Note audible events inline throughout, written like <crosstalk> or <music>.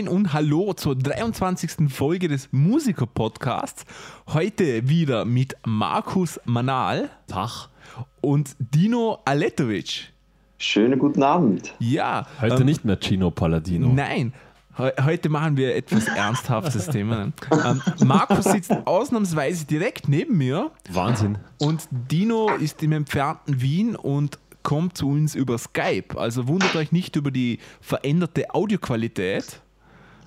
Moin und Hallo zur 23. Folge des Musiker-Podcasts. Heute wieder mit Markus Manal Tag. und Dino Aletovic. Schönen guten Abend. Ja, Heute ähm, nicht mehr Gino Palladino. Nein, he heute machen wir etwas ernsthaftes <laughs> Thema. Ähm, Markus sitzt ausnahmsweise direkt neben mir Wahnsinn. und Dino ist im entfernten Wien und kommt zu uns über Skype. Also wundert euch nicht über die veränderte Audioqualität.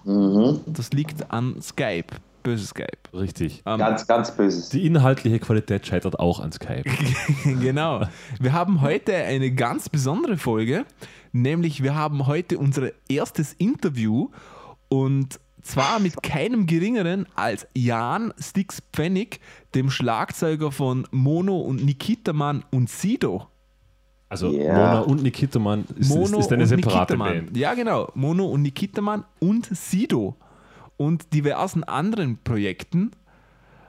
Das liegt an Skype. Böse Skype. Richtig. Ähm, Ganz, ganz böses. Die inhaltliche Qualität scheitert auch an Skype. <laughs> genau. Wir haben heute eine ganz besondere Folge, nämlich wir haben heute unser erstes Interview und zwar mit keinem geringeren als Jan Stix Pfennig, dem Schlagzeuger von Mono und Nikita Mann und Sido. Also Ja. Mona und Nikita Mann ist, Mono ist, ist eine separate Nikitaman. Band. Ja, genau. Mono und Nikitaman und Sido und diversen anderen Projekten.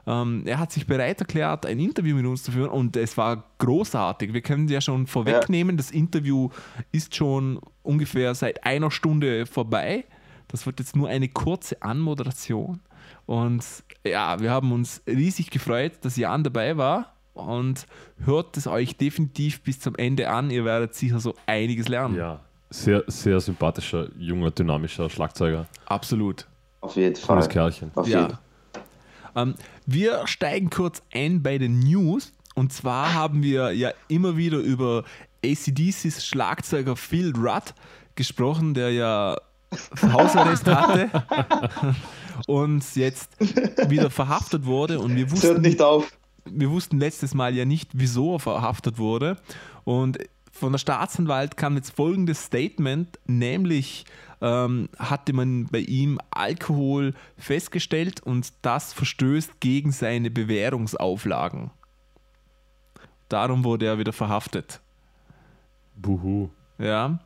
Ähm, er hat sich bereit erklärt, ein Interview mit uns zu führen und es war großartig. Wir können ja schon vorwegnehmen, das Interview ist schon ungefähr seit einer Stunde vorbei. Das wird jetzt nur eine kurze Anmoderation. Und ja, wir haben uns riesig gefreut, dass Jan dabei war. Und hört es euch definitiv bis zum Ende an. Ihr werdet sicher so einiges lernen. Ja. Sehr, sehr sympathischer, junger, dynamischer Schlagzeuger. Absolut. Auf jeden Fall. Cooles Kerlchen. Auf jeden. Ja. Ähm, wir steigen kurz ein bei den News. Und zwar haben wir ja immer wieder über ACDCs Schlagzeuger Phil Rudd gesprochen, der ja Hausarrest hatte <laughs> und jetzt wieder verhaftet wurde. Und wir Es hört wussten, nicht auf. Wir wussten letztes Mal ja nicht, wieso er verhaftet wurde. Und von der Staatsanwalt kam jetzt folgendes Statement, nämlich ähm, hatte man bei ihm Alkohol festgestellt und das verstößt gegen seine Bewährungsauflagen. Darum wurde er wieder verhaftet. Buhu. Ja,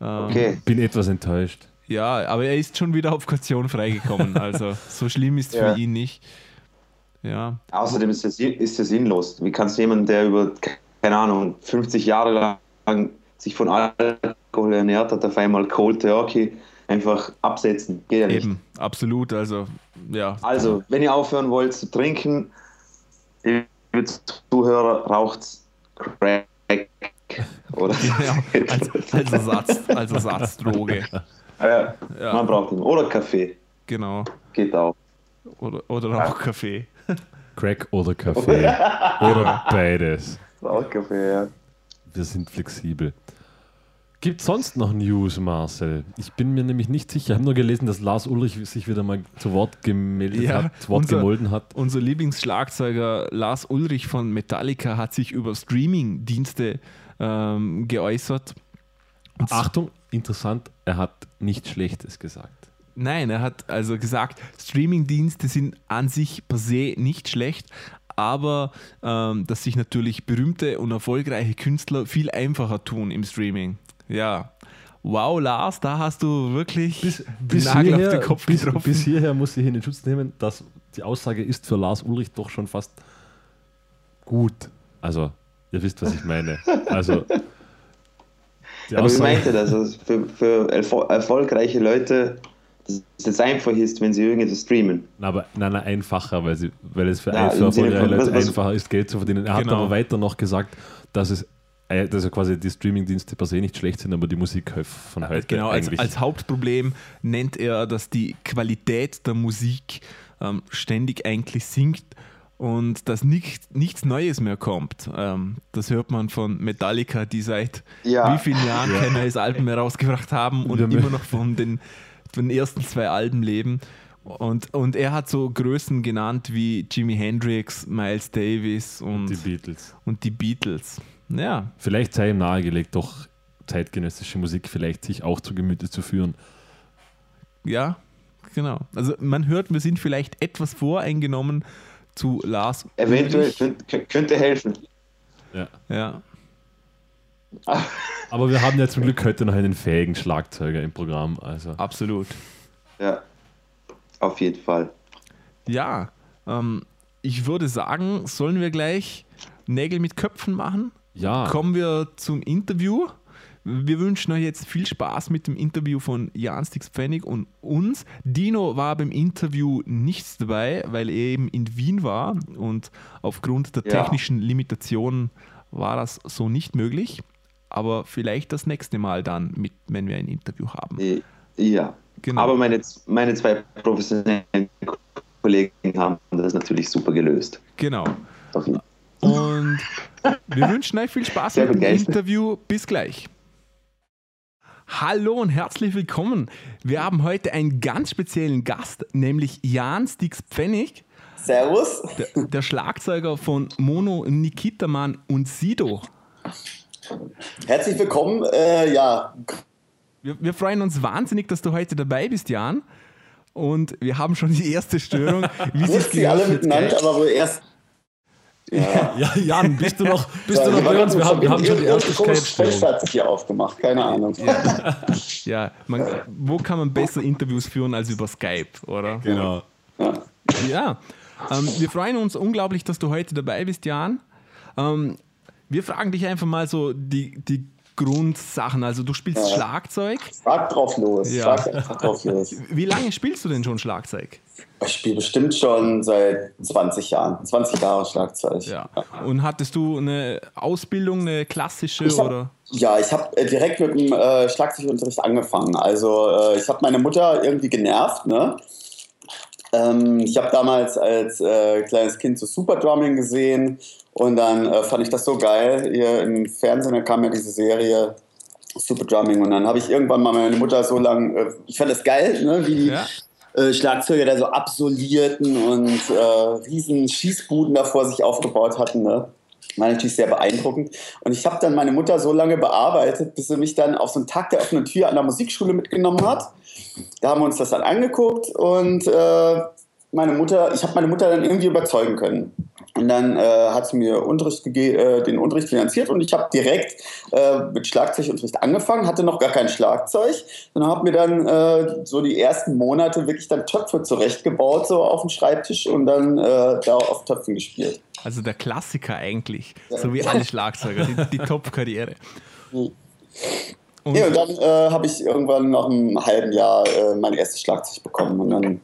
Okay. Bin etwas enttäuscht. ja, aber er ist schon wieder auf Kaution freigekommen. Also so schlimm ist Ja. für ihn nicht. Ja, Außerdem ist es ist sinnlos. Wie kannst du jemanden, der über, keine Ahnung, 50 Jahre lang sich von Alkohol ernährt hat, auf einmal Cold Turkey einfach absetzen? Geht ja nicht. eben, absolut. Also, ja. Also, wenn ihr aufhören wollt zu trinken, liebe Zuhörer, raucht Crack. <laughs> Oder Ja, als, als, Ersatz, als Ersatzdroge. ja, Ja. man braucht ihn. Oder Kaffee. Genau. Geht auch. Oder, oder auch Kaffee. Crack oder Kaffee. oder beides. Auch Kaffee, ja. Wir sind flexibel. Gibt sonst noch News, Marcel? Ich bin mir nämlich nicht sicher. Ich habe nur gelesen, dass Lars Ulrich sich wieder mal zu Wort gemeldet Ja, hat, zu Wort unser- gemolden hat. Unser Lieblingsschlagzeuger Lars Ulrich von Metallica hat sich über Streaming-Dienste ähm, geäußert. Und Achtung, interessant, er hat nichts Schlechtes gesagt. Nein, er hat also gesagt, Streaming-Dienste sind an sich per se nicht schlecht, aber ähm, dass sich natürlich berühmte und erfolgreiche Künstler viel einfacher tun im Streaming. Ja. Wow, Lars, da hast du wirklich den Nagel auf den Kopf bis, getroffen. bis hierher muss ich in den Schutz nehmen, dass die Aussage ist für Lars Ulrich doch schon fast gut. Also, ihr wisst, was ich meine. Also, die Aber wie Aussage, meint ihr das? Also für, für erfol erfolgreiche Leute, es jetzt einfach ist, wenn sie irgendetwas streamen. Na, aber nein, nein, einfacher, weil, sie, weil es für, Ja, für erfolgreiche von, Leute einfacher ist, Geld zu verdienen. Er hat Genau. aber weiter noch gesagt, dass es dass ja quasi die Streamingdienste per se nicht schlecht sind, aber die Musik von heute Genau, als, eigentlich. als Hauptproblem nennt er, dass die Qualität der Musik ähm, ständig eigentlich sinkt und dass nicht, nichts Neues mehr kommt. Ähm, das hört man von Metallica, die seit Ja. wie vielen Jahren kein neues Album mehr rausgebracht haben und Ja, immer noch von den, den ersten zwei Alben leben. Und, und er hat so Größen genannt wie Jimi Hendrix, Miles Davis und, die Beatles. und die Beatles. Ja, Vielleicht sei ihm nahegelegt, doch zeitgenössische Musik vielleicht sich auch zu Gemüte zu führen. Ja, genau. Also man hört, wir sind vielleicht etwas voreingenommen zu Lars. Eventuell könnte helfen. Ja. Ja, <laughs> Aber wir haben ja zum Glück heute noch einen fähigen Schlagzeuger im Programm. Also absolut. Ja. Auf jeden Fall. Ja, ähm, ich würde sagen, sollen wir gleich Nägel mit Köpfen machen? ja, Kommen wir zum Interview. wir wünschen euch jetzt viel Spaß mit dem Interview von Jan Stix-Pfennig und uns. Dino war beim Interview nichts dabei, weil er eben in Wien war und aufgrund der Ja. technischen Limitationen war das so nicht möglich. Aber vielleicht das nächste Mal dann, mit, wenn wir ein Interview haben. Äh, Ja. Genau. Aber meine, meine zwei professionellen Kollegen haben das natürlich super gelöst. Genau. Und wir wünschen euch viel Spaß Sehr mit dem begeistert. Interview. Bis gleich. Hallo und herzlich willkommen. Wir haben heute einen ganz speziellen Gast, nämlich Jan Stix Pfennig, Servus. der, der Schlagzeuger von Mono Nikitaman und Sido. Herzlich willkommen. Äh, ja, Wir, wir freuen uns wahnsinnig, dass du heute dabei bist, Jan. Und wir haben schon die erste Störung. <laughs> Wie nicht sie alle miteinander, aber wohl erst. Ja, Ja, Jan, bist du noch, bist du noch bei uns? Wir haben, wir haben schon die erste. Fenster hat sich hier aufgemacht, keine Ahnung. Ja, man, wo kann man besser Interviews führen als über Skype, oder? Genau. Ja, ähm, wir freuen uns unglaublich, dass du heute dabei bist, Jan. Ähm, wir fragen dich einfach mal so die, die Grundsachen. Also du spielst Ja. Schlagzeug. Frag drauf los. Ja. Frag drauf los. <laughs> Wie lange spielst du denn schon Schlagzeug? Ich spiele bestimmt schon seit 20 Jahren. 20 Jahre Schlagzeug. Ja. Und hattest du eine Ausbildung, eine klassische hab- oder? Ja, ich habe äh, direkt mit dem äh, Schlagzeugunterricht angefangen. Also äh, ich habe meine Mutter irgendwie genervt. Ne? Ähm, ich habe damals als äh, kleines Kind so Super Drumming gesehen und dann äh, fand ich das so geil. Hier im Fernsehen da kam ja diese Serie Super Drumming und dann habe ich irgendwann mal meine Mutter so lang, äh, ich fand das geil, ne? wie die Ja. äh, Schlagzeuger da so absolierten und äh, riesen Schießbuden da vor sich aufgebaut hatten. Ne? War natürlich sehr beeindruckend. Und ich habe dann meine Mutter so lange bearbeitet, bis sie mich dann auf so einen Tag der offenen Tür an der Musikschule mitgenommen hat. Da haben wir uns das dann angeguckt und äh, meine Mutter, ich habe meine Mutter dann irgendwie überzeugen können. Und dann äh, hat sie mir Unterricht äh, den Unterricht finanziert und ich habe direkt äh, mit Schlagzeugunterricht angefangen, hatte noch gar kein Schlagzeug, sondern habe mir dann äh, so die ersten Monate wirklich dann Töpfe zurechtgebaut, so auf dem Schreibtisch und dann äh, da auf Töpfen gespielt. Also der Klassiker eigentlich. So wie alle Schlagzeuger, die, die Top-Karriere. Und Ja, und dann äh, habe ich irgendwann nach einem halben Jahr äh, mein erstes Schlagzeug bekommen. Und dann,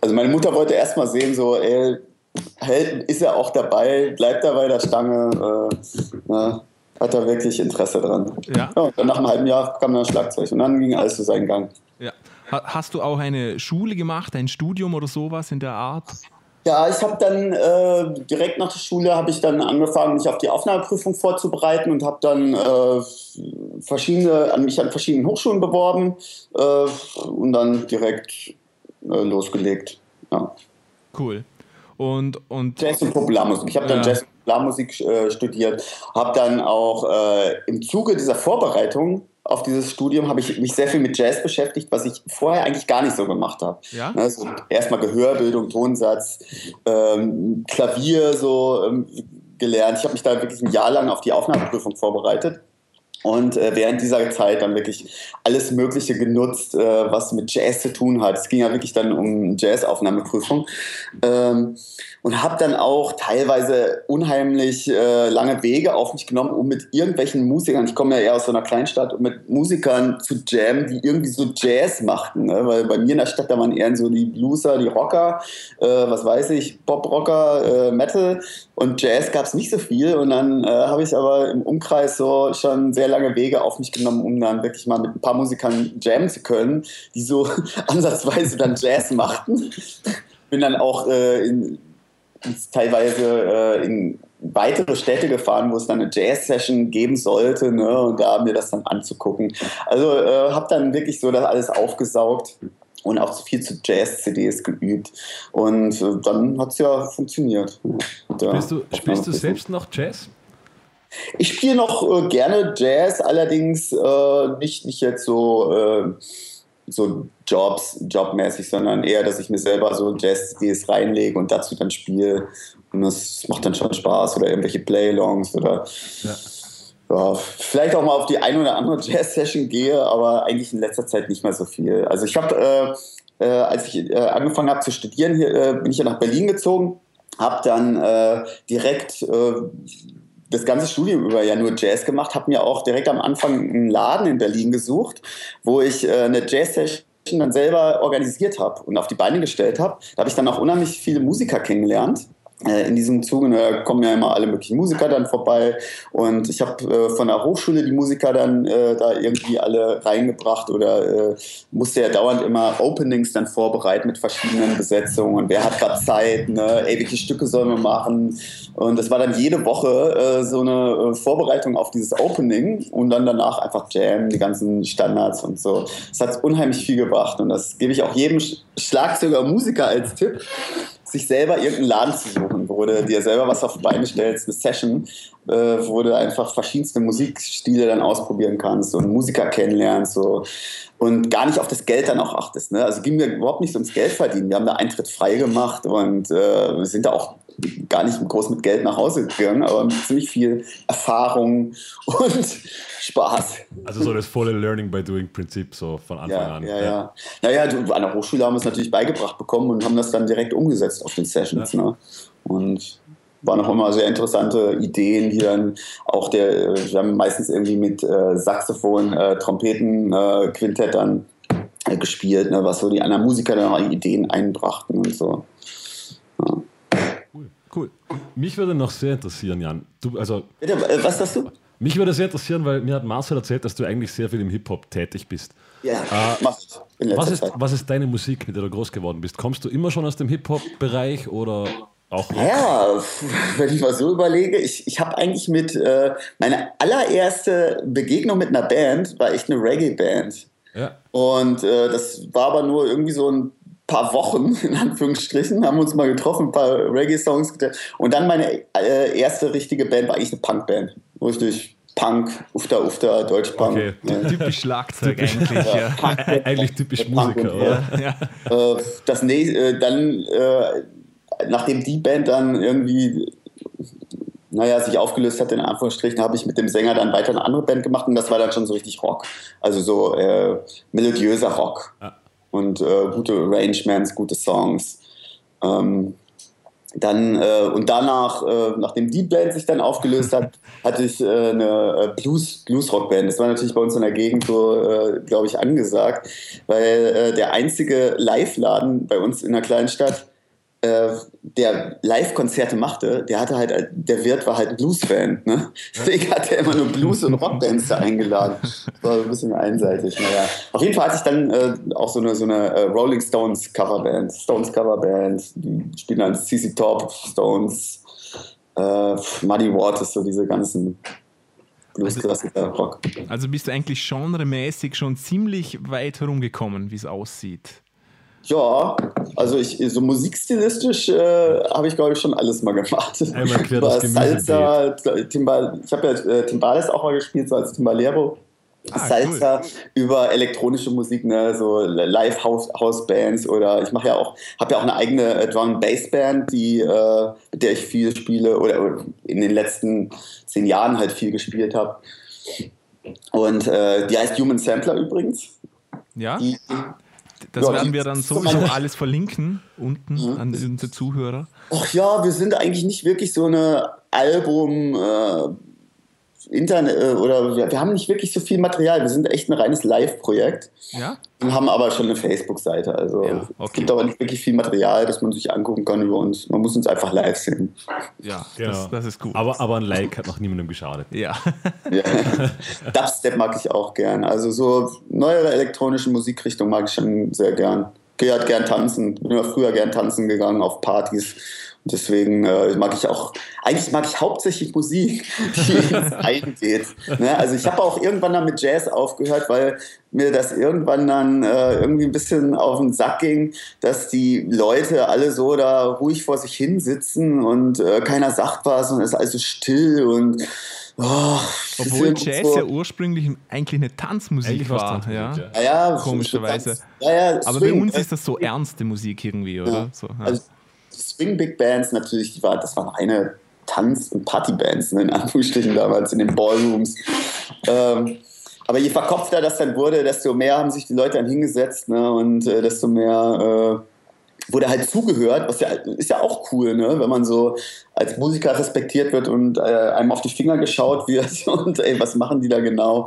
also meine Mutter wollte erst mal sehen, so, ey, hält, ist er auch dabei, bleibt er bei der Stange, äh, ne, hat er wirklich Interesse dran. Ja. und dann nach einem halben Jahr kam dann Schlagzeug und dann ging alles zu seinen Gang. ja. Ha- Hast du auch eine Schule gemacht, ein Studium oder sowas in der Art? Ja, ich habe dann äh, direkt nach der Schule habe ich dann angefangen, mich auf die Aufnahmeprüfung vorzubereiten und habe dann äh, verschiedene, an mich an verschiedenen Hochschulen beworben äh, und dann direkt äh, losgelegt. Ja. Cool. Und, und Jazz und Popularmusik. Ich habe dann Ja. Jazz und Popularmusik äh, studiert, habe dann auch äh, im Zuge dieser Vorbereitung auf dieses Studium habe ich mich sehr viel mit Jazz beschäftigt, was ich vorher eigentlich gar nicht so gemacht habe. Ja? Also erstmal Gehörbildung, Tonsatz, ähm, Klavier so ähm, gelernt. Ich habe mich da wirklich ein Jahr lang auf die Aufnahmeprüfung vorbereitet. Und äh, während dieser Zeit dann wirklich alles Mögliche genutzt, äh, was mit Jazz zu tun hat. Es ging ja wirklich dann um Jazz-Aufnahmeprüfung. Ähm, und habe dann auch teilweise unheimlich äh, lange Wege auf mich genommen, um mit irgendwelchen Musikern, ich komme ja eher aus so einer Kleinstadt, um mit Musikern zu jammen, die irgendwie so Jazz machten. Ne? Weil bei mir in der Stadt, da waren eher so die Blueser, die Rocker, äh, was weiß ich, Pop-Rocker, äh, Metal und Jazz gab es nicht so viel. Und dann äh, habe ich aber im Umkreis so schon sehr lange Wege auf mich genommen, um dann wirklich mal mit ein paar Musikern jammen zu können, die so <laughs> ansatzweise dann Jazz machten. Bin dann auch äh, in, ins- teilweise äh, in weitere Städte gefahren, wo es dann eine Jazz-Session geben sollte, ne, und da mir das dann anzugucken. Also äh, habe dann wirklich so das alles aufgesaugt und auch viel zu Jazz-CDs geübt. Und äh, dann hat es ja funktioniert. Ja, Spielst du, spielst du selbst noch Jazz? ich spiele noch äh, gerne Jazz, allerdings äh, nicht, nicht jetzt so, äh, so Jobs, jobmäßig, sondern eher, dass ich mir selber so Jazz-CDs reinlege und dazu dann spiele. Und das macht dann schon Spaß oder irgendwelche Playlongs oder Ja. Ja, vielleicht auch mal auf die ein oder andere <laughs> Jazz-Session gehe, aber eigentlich in letzter Zeit nicht mehr so viel. Also ich habe, äh, äh, als ich äh, angefangen habe zu studieren, hier, äh, bin ich ja nach Berlin gezogen, habe dann äh, direkt das ganze Studium über ja nur Jazz gemacht, habe mir auch direkt am Anfang einen Laden in Berlin gesucht, wo ich eine Jazz-Session dann selber organisiert habe und auf die Beine gestellt habe. Da habe ich dann auch unheimlich viele Musiker kennengelernt in diesem Zuge da kommen ja immer alle möglichen Musiker dann vorbei und ich habe äh, von der Hochschule die Musiker dann äh, da irgendwie alle reingebracht oder äh, musste ja dauernd immer Openings dann vorbereiten mit verschiedenen Besetzungen und wer hat gerade Zeit, ne? ey, welche Stücke sollen wir machen und das war dann jede Woche äh, so eine äh, Vorbereitung auf dieses Opening und dann danach einfach Jam, die ganzen Standards und so. Das hat unheimlich viel gebracht und das gebe ich auch jedem Schlagzeuger Musiker als Tipp sich selber irgendeinen Laden zu suchen, wo du dir selber was auf die Beine stellst, eine Session, äh, wo du einfach verschiedenste Musikstile dann ausprobieren kannst und Musiker kennenlernst so, und gar nicht auf das Geld dann auch achtest. Ne? Also ging mir überhaupt nicht ums Geld verdienen. Wir haben da Eintritt frei gemacht und äh, sind da auch gar nicht groß mit Geld nach Hause gegangen, aber mit ziemlich viel Erfahrung und <laughs> Spaß. Also so das volle Learning by Doing Prinzip so von Anfang ja, an. Ja, ja. Ja, ja, an der Hochschule haben wir es natürlich beigebracht bekommen und haben das dann direkt umgesetzt auf den Sessions. Ja. Ne? Und waren auch immer sehr interessante Ideen, die dann auch der, wir haben meistens irgendwie mit äh, Saxophon, äh, Trompeten, äh, Quintett dann äh, gespielt, ne, was so die anderen Musiker dann auch Ideen einbrachten und so. Cool. Mich würde noch sehr interessieren, Jan. Du, also, Bitte, äh, was sagst du? Mich würde sehr interessieren, weil mir hat Marcel erzählt, dass du eigentlich sehr viel im Hip-Hop tätig bist. Ja, äh, mach ich. Was ist, was ist deine Musik, mit der du groß geworden bist? Kommst du immer schon aus dem Hip-Hop-Bereich oder auch Ja, wenn ich mal so überlege, ich, ich habe eigentlich mit, äh, meine allererste Begegnung mit einer Band war echt eine Reggae-Band. Ja. Und äh, das war aber nur irgendwie so ein paar Wochen, <laughs> in Anführungsstrichen, haben uns mal getroffen, ein paar Reggae-Songs Und dann meine äh, erste richtige Band war eigentlich eine Punk-Band. Richtig Punk, Ufta Ufta, Deutschpunk. Okay. Ja. Typisch Schlagzeug eigentlich. Ja. Punk, eigentlich typisch Musiker, oder? Ja. Äh, das nächste, äh, dann, äh, nachdem die Band dann irgendwie naja, sich aufgelöst hat, in Anführungsstrichen, habe ich mit dem Sänger dann weiter eine andere Band gemacht und das war dann schon so richtig Rock. Also so äh, melodiöser Rock. Ja und äh, gute Arrangements, gute Songs. Ähm, dann äh, und danach, äh, nachdem die Band sich dann aufgelöst hat, <laughs> hatte ich äh, eine äh, Blues Blues Rock Band. Das war natürlich bei uns in der Gegend so, äh, glaube ich, angesagt, weil äh, der einzige Live-Laden bei uns in der kleinen Stadt äh, der Live-Konzerte machte, der hatte halt, der Wirt war halt Blues-Fan. Ne? Deswegen hat er immer nur Blues- und Rockbands da eingeladen. Das war ein bisschen einseitig. Naja. Auf jeden Fall hatte ich dann äh, auch so eine, so eine äh, Rolling Stones Coverband. Stones Coverband, die spielen dann CC Top, Stones, äh, Muddy Waters, so diese ganzen Blues-Klassiker, Rock. Also bist du eigentlich genremäßig schon ziemlich weit herumgekommen, wie es aussieht. Ja, also ich so musikstilistisch äh, habe ich glaube ich schon alles mal gemacht. Einmal quer das Salsa, Timbal, ich habe ja äh, Timbales auch mal gespielt, so als Timbalero. Ah, Salsa cool. über elektronische Musik, ne, so Live House, House Bands oder ich mache ja auch, habe ja auch eine eigene äh, Drum Bass Band, die äh, mit der ich viel spiele oder in den letzten zehn Jahren halt viel gespielt habe. Und äh, die heißt Human Sampler übrigens. Ja. Die, das ja, werden wir dann sowieso alles verlinken unten mhm. an unsere Zuhörer. Ach ja, wir sind eigentlich nicht wirklich so eine Album- äh, Internet äh, oder wir, wir, haben nicht wirklich so viel Material. Wir sind echt ein reines Live-Projekt. Ja. Und haben aber schon eine Facebook-Seite. Also ja, okay. es gibt aber nicht wirklich viel Material, das man sich angucken kann über uns. Man muss uns einfach live sehen. Ja, genau. das, das ist gut. Aber, aber ein Like hat noch niemandem geschadet. Ja. ja. <laughs> Dubstep mag ich auch gern. Also so neuere elektronische Musikrichtung mag ich schon sehr gern. Gehe halt gern tanzen. Bin früher gern tanzen gegangen auf Partys Deswegen äh, mag ich auch, eigentlich mag ich hauptsächlich Musik, <laughs> die ins <laughs> eingeht. Ne? Also ich habe auch irgendwann dann mit Jazz aufgehört, weil mir das irgendwann dann äh, irgendwie ein bisschen auf den Sack ging, dass die Leute alle so da ruhig vor sich hin sitzen und äh, keiner sagt was und es ist also still und Oh, Obwohl Jazz so. ja ursprünglich eigentlich eine Tanzmusik eigentlich war. Tanzmusik, ja. Ja. Ja, Komischerweise. Ja, Aber bei uns ist das so ernste Musik irgendwie, oder? So, also Swing Big Bands natürlich, die war, das waren reine Tanz- und Partybands, ne, in Anführungsstrichen damals in den Ballrooms. Ähm, aber je verkopfter das dann wurde, desto mehr haben sich die Leute dann hingesetzt ne, und äh, desto mehr wurde halt zugehört, was ja ist ja auch cool, ne? wenn man so als Musiker respektiert wird und äh, einem auf die Finger geschaut wird <laughs> und ey, was machen die da genau?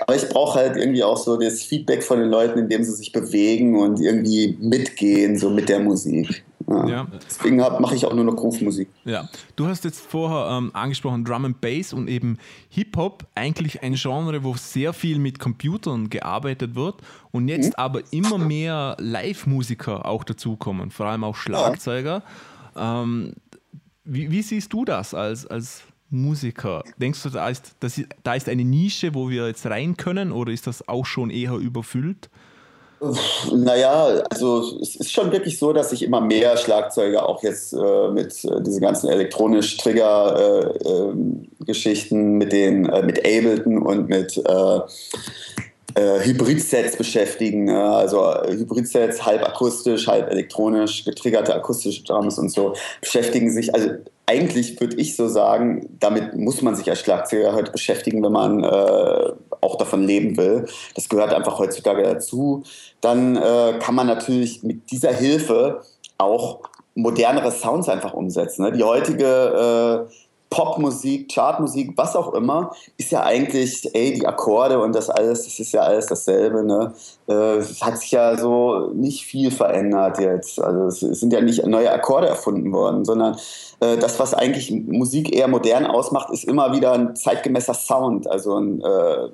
Aber ich brauche halt irgendwie auch so das Feedback von den Leuten, indem sie sich bewegen und irgendwie mitgehen, so mit der Musik. Ja. Ja. Deswegen mache ich auch nur noch Groove-Musik. Ja, du hast jetzt vorher ähm, angesprochen Drum and Bass und eben Hip-Hop, eigentlich ein Genre, wo sehr viel mit Computern gearbeitet wird und jetzt Mhm. aber immer mehr Live-Musiker auch dazukommen, vor allem auch Schlagzeuger. Ähm, wie, wie siehst du das als, als Musiker? Denkst du, da ist, das ist, da ist eine Nische, wo wir jetzt rein können oder ist das auch schon eher überfüllt? Naja, also es ist schon wirklich so, dass sich immer mehr Schlagzeuger auch jetzt äh, mit äh, diesen ganzen elektronisch Trigger-Geschichten, mit den äh, mit Ableton und mit äh, äh, Hybrid-Sets beschäftigen. Äh, also äh, Hybrid-Sets, halb akustisch, halb elektronisch, getriggerte akustische Drums und so, beschäftigen sich, also eigentlich würde ich so sagen, damit muss man sich als Schlagzeuger heute beschäftigen, wenn man äh, auch davon leben will. Das gehört einfach heutzutage dazu. Dann äh, kann man natürlich mit dieser Hilfe auch modernere Sounds einfach umsetzen. Ne? Die heutige äh, Popmusik, Chartmusik, was auch immer, ist ja eigentlich, ey, die Akkorde und das alles, das ist ja alles dasselbe. Ne? Äh, hat sich ja so nicht viel verändert jetzt. Also es sind ja nicht neue Akkorde erfunden worden, sondern äh, das, was eigentlich Musik eher modern ausmacht, ist immer wieder ein zeitgemäßer Sound. Also ein äh,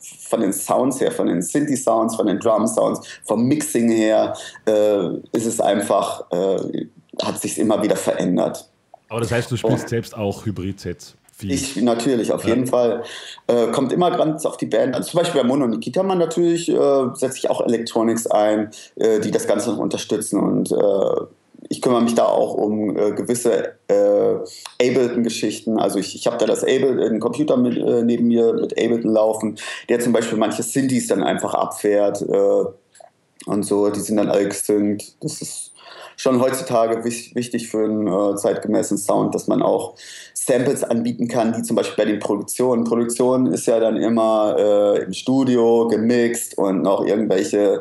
von den Sounds her, von den Synthi-Sounds, von den Drum-Sounds, vom Mixing her, äh, ist es einfach, äh, hat sich immer wieder verändert. Aber das heißt, du spielst selbst auch Hybrid-Sets. Viel. Ich natürlich, auf jeden Fall. Äh, kommt immer ganz auf die Band an. Zum Beispiel bei Mono Nikita man natürlich äh, setze ich auch Electronics ein, äh, die das Ganze noch unterstützen und äh, ich kümmere mich da auch um äh, gewisse äh, Ableton-Geschichten. Also ich, ich habe da das Ableton, einen Computer mit, neben mir mit Ableton laufen, der zum Beispiel manche Synthes dann einfach abfährt äh, und so. Die sind dann alle gesynkt. Das ist schon heutzutage wich- wichtig für einen äh, zeitgemäßen Sound, dass man auch Samples anbieten kann, die zum Beispiel bei den Produktionen. Produktion ist ja dann immer äh, im Studio gemixt und noch irgendwelche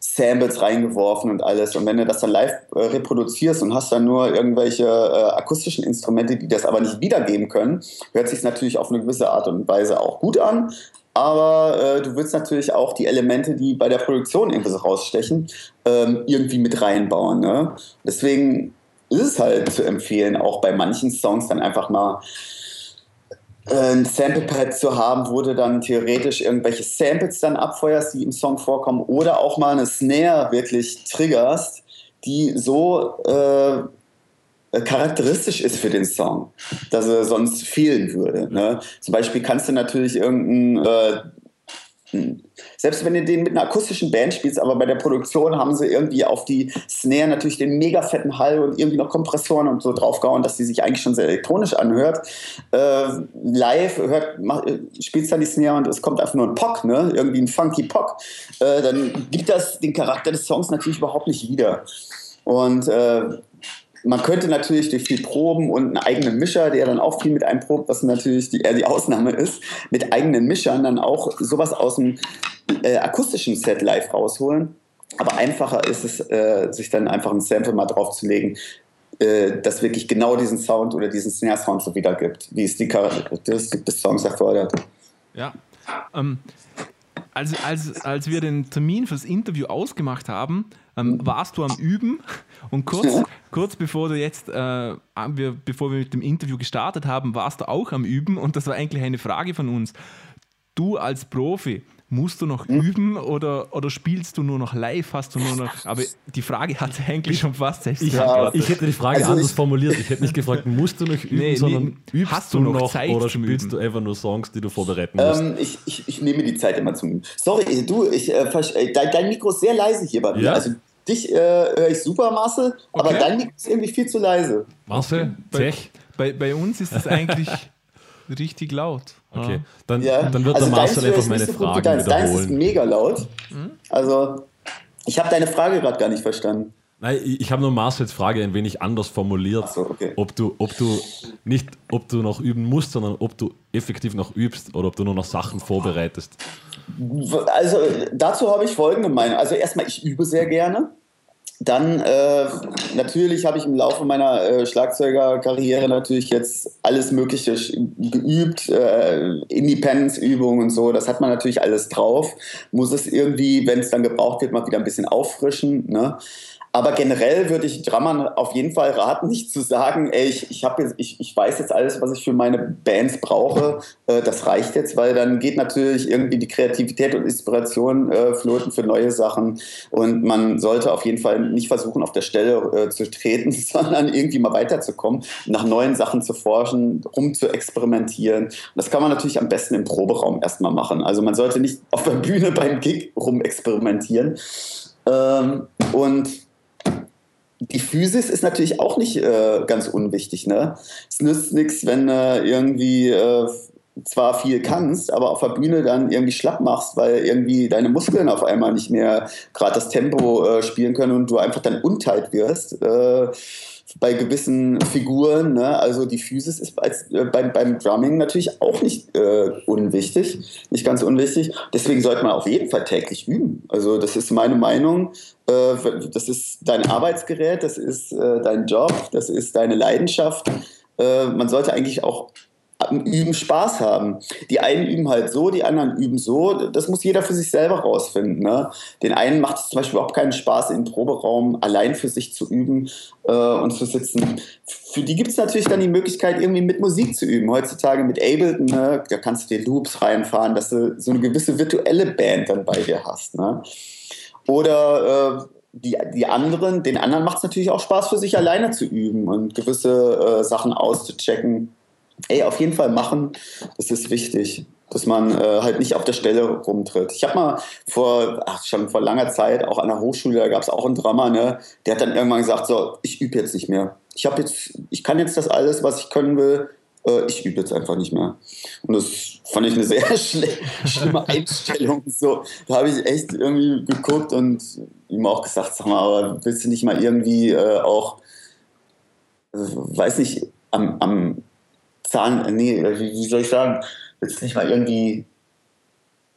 Samples reingeworfen und alles. Und wenn du das dann live äh, reproduzierst und hast dann nur irgendwelche äh, akustischen Instrumente, die das aber nicht wiedergeben können, hört sich natürlich auf eine gewisse Art und Weise auch gut an. Aber äh, du willst natürlich auch die Elemente, die bei der Produktion irgendwie so rausstechen, ähm, irgendwie mit reinbauen. Ne? Deswegen ist es halt zu empfehlen, auch bei manchen Songs dann einfach mal äh, ein Samplepad zu haben, wo du dann theoretisch irgendwelche Samples dann abfeuerst, die im Song vorkommen, oder auch mal eine Snare wirklich triggerst, die so äh, charakteristisch ist für den Song, dass er sonst fehlen würde. Ne? Zum Beispiel kannst du natürlich irgendeinen äh, selbst wenn du den mit einer akustischen Band spielst, aber bei der Produktion haben sie irgendwie auf die Snare natürlich den mega fetten Hall und irgendwie noch Kompressoren und so draufgehauen, dass die sich eigentlich schon sehr elektronisch anhört. Äh, live hört, mach, spielst dann die Snare und es kommt einfach nur ein Pock, ne? irgendwie ein funky Pock. Äh, dann gibt das den Charakter des Songs natürlich überhaupt nicht wieder. Und äh, man könnte natürlich durch viel Proben und einen eigenen Mischer, der dann auch viel mit einem probt, was natürlich die, eher die Ausnahme ist, mit eigenen Mischern dann auch sowas aus dem äh, akustischen Set live rausholen. Aber einfacher ist es, äh, sich dann einfach ein Sample mal draufzulegen, äh, das wirklich genau diesen Sound oder diesen Snare-Sound so wiedergibt, wie es die Charakteristik des Songs erfordert. Ja. Ähm, als, als, als wir den Termin fürs Interview ausgemacht haben, ähm, warst du am Üben und kurz, kurz bevor du jetzt, äh, wir, bevor wir mit dem Interview gestartet haben, warst du auch am Üben und das war eigentlich eine Frage von uns. Du als Profi, musst du noch üben oder, oder spielst du nur noch live? Hast du nur noch. Aber die Frage hat eigentlich schon fast selbst Ich, ich hätte die Frage Also anders ich- formuliert. Ich hätte nicht gefragt, musst du noch üben, Nee, sondern nee, übst hast du noch noch Zeit oder spielst Üben? du einfach nur Songs, die du vorbereiten musst? Ähm, ich, ich, ich nehme die Zeit immer zum. Sorry, du, ich, äh, äh, dein, dein Mikro ist sehr leise hier bei mir. Ja? Also dich äh, höre ich super, Marcel, aber Okay. dein Mikro ist irgendwie viel zu leise. Marcel, bei, Zech? bei, bei uns ist das eigentlich <laughs> richtig laut. Okay, dann, Ja. dann wird also der Marcel deins einfach ich meine nicht so gut wie Fragen deins. Deins ist wiederholen. mega laut. Hm? Also, ich habe deine Frage gerade gar nicht verstanden. Nein, ich, habe nur Marcels Frage ein wenig anders formuliert. So, okay. Ob du, ob du nicht, ob du noch üben musst, sondern ob du effektiv noch übst oder ob du nur noch Sachen vorbereitest. Also, dazu habe ich folgende Meinung. Also, erstmal, ich übe sehr gerne. Dann äh, natürlich habe ich im Laufe meiner äh, Schlagzeugerkarriere natürlich jetzt alles Mögliche geübt, äh, Independence-Übungen und so. Das hat man natürlich alles drauf. Muss es irgendwie, wenn es dann gebraucht wird, mal wieder ein bisschen auffrischen. Ne? Aber generell würde ich Drummern auf jeden Fall raten, nicht zu sagen, ey, ich, ich, jetzt, ich, ich weiß jetzt alles, was ich für meine Bands brauche, äh, das reicht jetzt, weil dann geht natürlich irgendwie die Kreativität und Inspiration äh, flöten für neue Sachen. Und man sollte auf jeden Fall nicht versuchen, auf der Stelle äh, zu treten, <laughs> sondern irgendwie mal weiterzukommen, nach neuen Sachen zu forschen, rum zu experimentieren. Und das kann man natürlich am besten im Proberaum erstmal machen. Also man sollte nicht auf der Bühne beim Gig rumexperimentieren. Ähm, und die Physis ist natürlich auch nicht äh, ganz unwichtig. Ne? Es nützt nichts, wenn äh, irgendwie äh, zwar viel kannst, aber auf der Bühne dann irgendwie schlapp machst, weil irgendwie deine Muskeln auf einmal nicht mehr gerade das Tempo äh, spielen können und du einfach dann unteilt wirst. Äh, bei gewissen Figuren, ne? also die Physis ist als, äh, beim, beim Drumming natürlich auch nicht äh, unwichtig, nicht ganz unwichtig. Deswegen sollte man auf jeden Fall täglich üben. Also das ist meine Meinung. Äh, das ist dein Arbeitsgerät, das ist äh, dein Job, das ist deine Leidenschaft. Äh, man sollte eigentlich auch am Üben Spaß haben. Die einen üben halt so, die anderen üben so. Das muss jeder für sich selber rausfinden. Ne? Den einen macht es zum Beispiel überhaupt keinen Spaß, im Proberaum allein für sich zu üben äh, und zu sitzen. Für die gibt es natürlich dann die Möglichkeit, irgendwie mit Musik zu üben. Heutzutage mit Ableton, ne? da kannst du dir Loops reinfahren, dass du so eine gewisse virtuelle Band dann bei dir hast. Ne? Oder äh, die, die anderen, den anderen macht es natürlich auch Spaß für sich alleine zu üben und gewisse äh, Sachen auszuchecken ey, auf jeden Fall machen, das ist wichtig dass man äh, halt nicht auf der Stelle rumtritt. Ich habe mal vor, ach, schon vor langer Zeit, auch an der Hochschule, da gab es auch einen Drama, ne? der hat dann irgendwann gesagt, so, ich übe jetzt nicht mehr. Ich, jetzt, ich kann jetzt das alles, was ich können will, äh, ich übe jetzt einfach nicht mehr. Und das fand ich eine sehr <laughs> schlimme Einstellung. So, da habe ich echt irgendwie geguckt und ihm auch gesagt, sag mal, aber willst du nicht mal irgendwie äh, auch, äh, weiß nicht, am, am Zahn, nee, wie soll ich sagen, du nicht mal irgendwie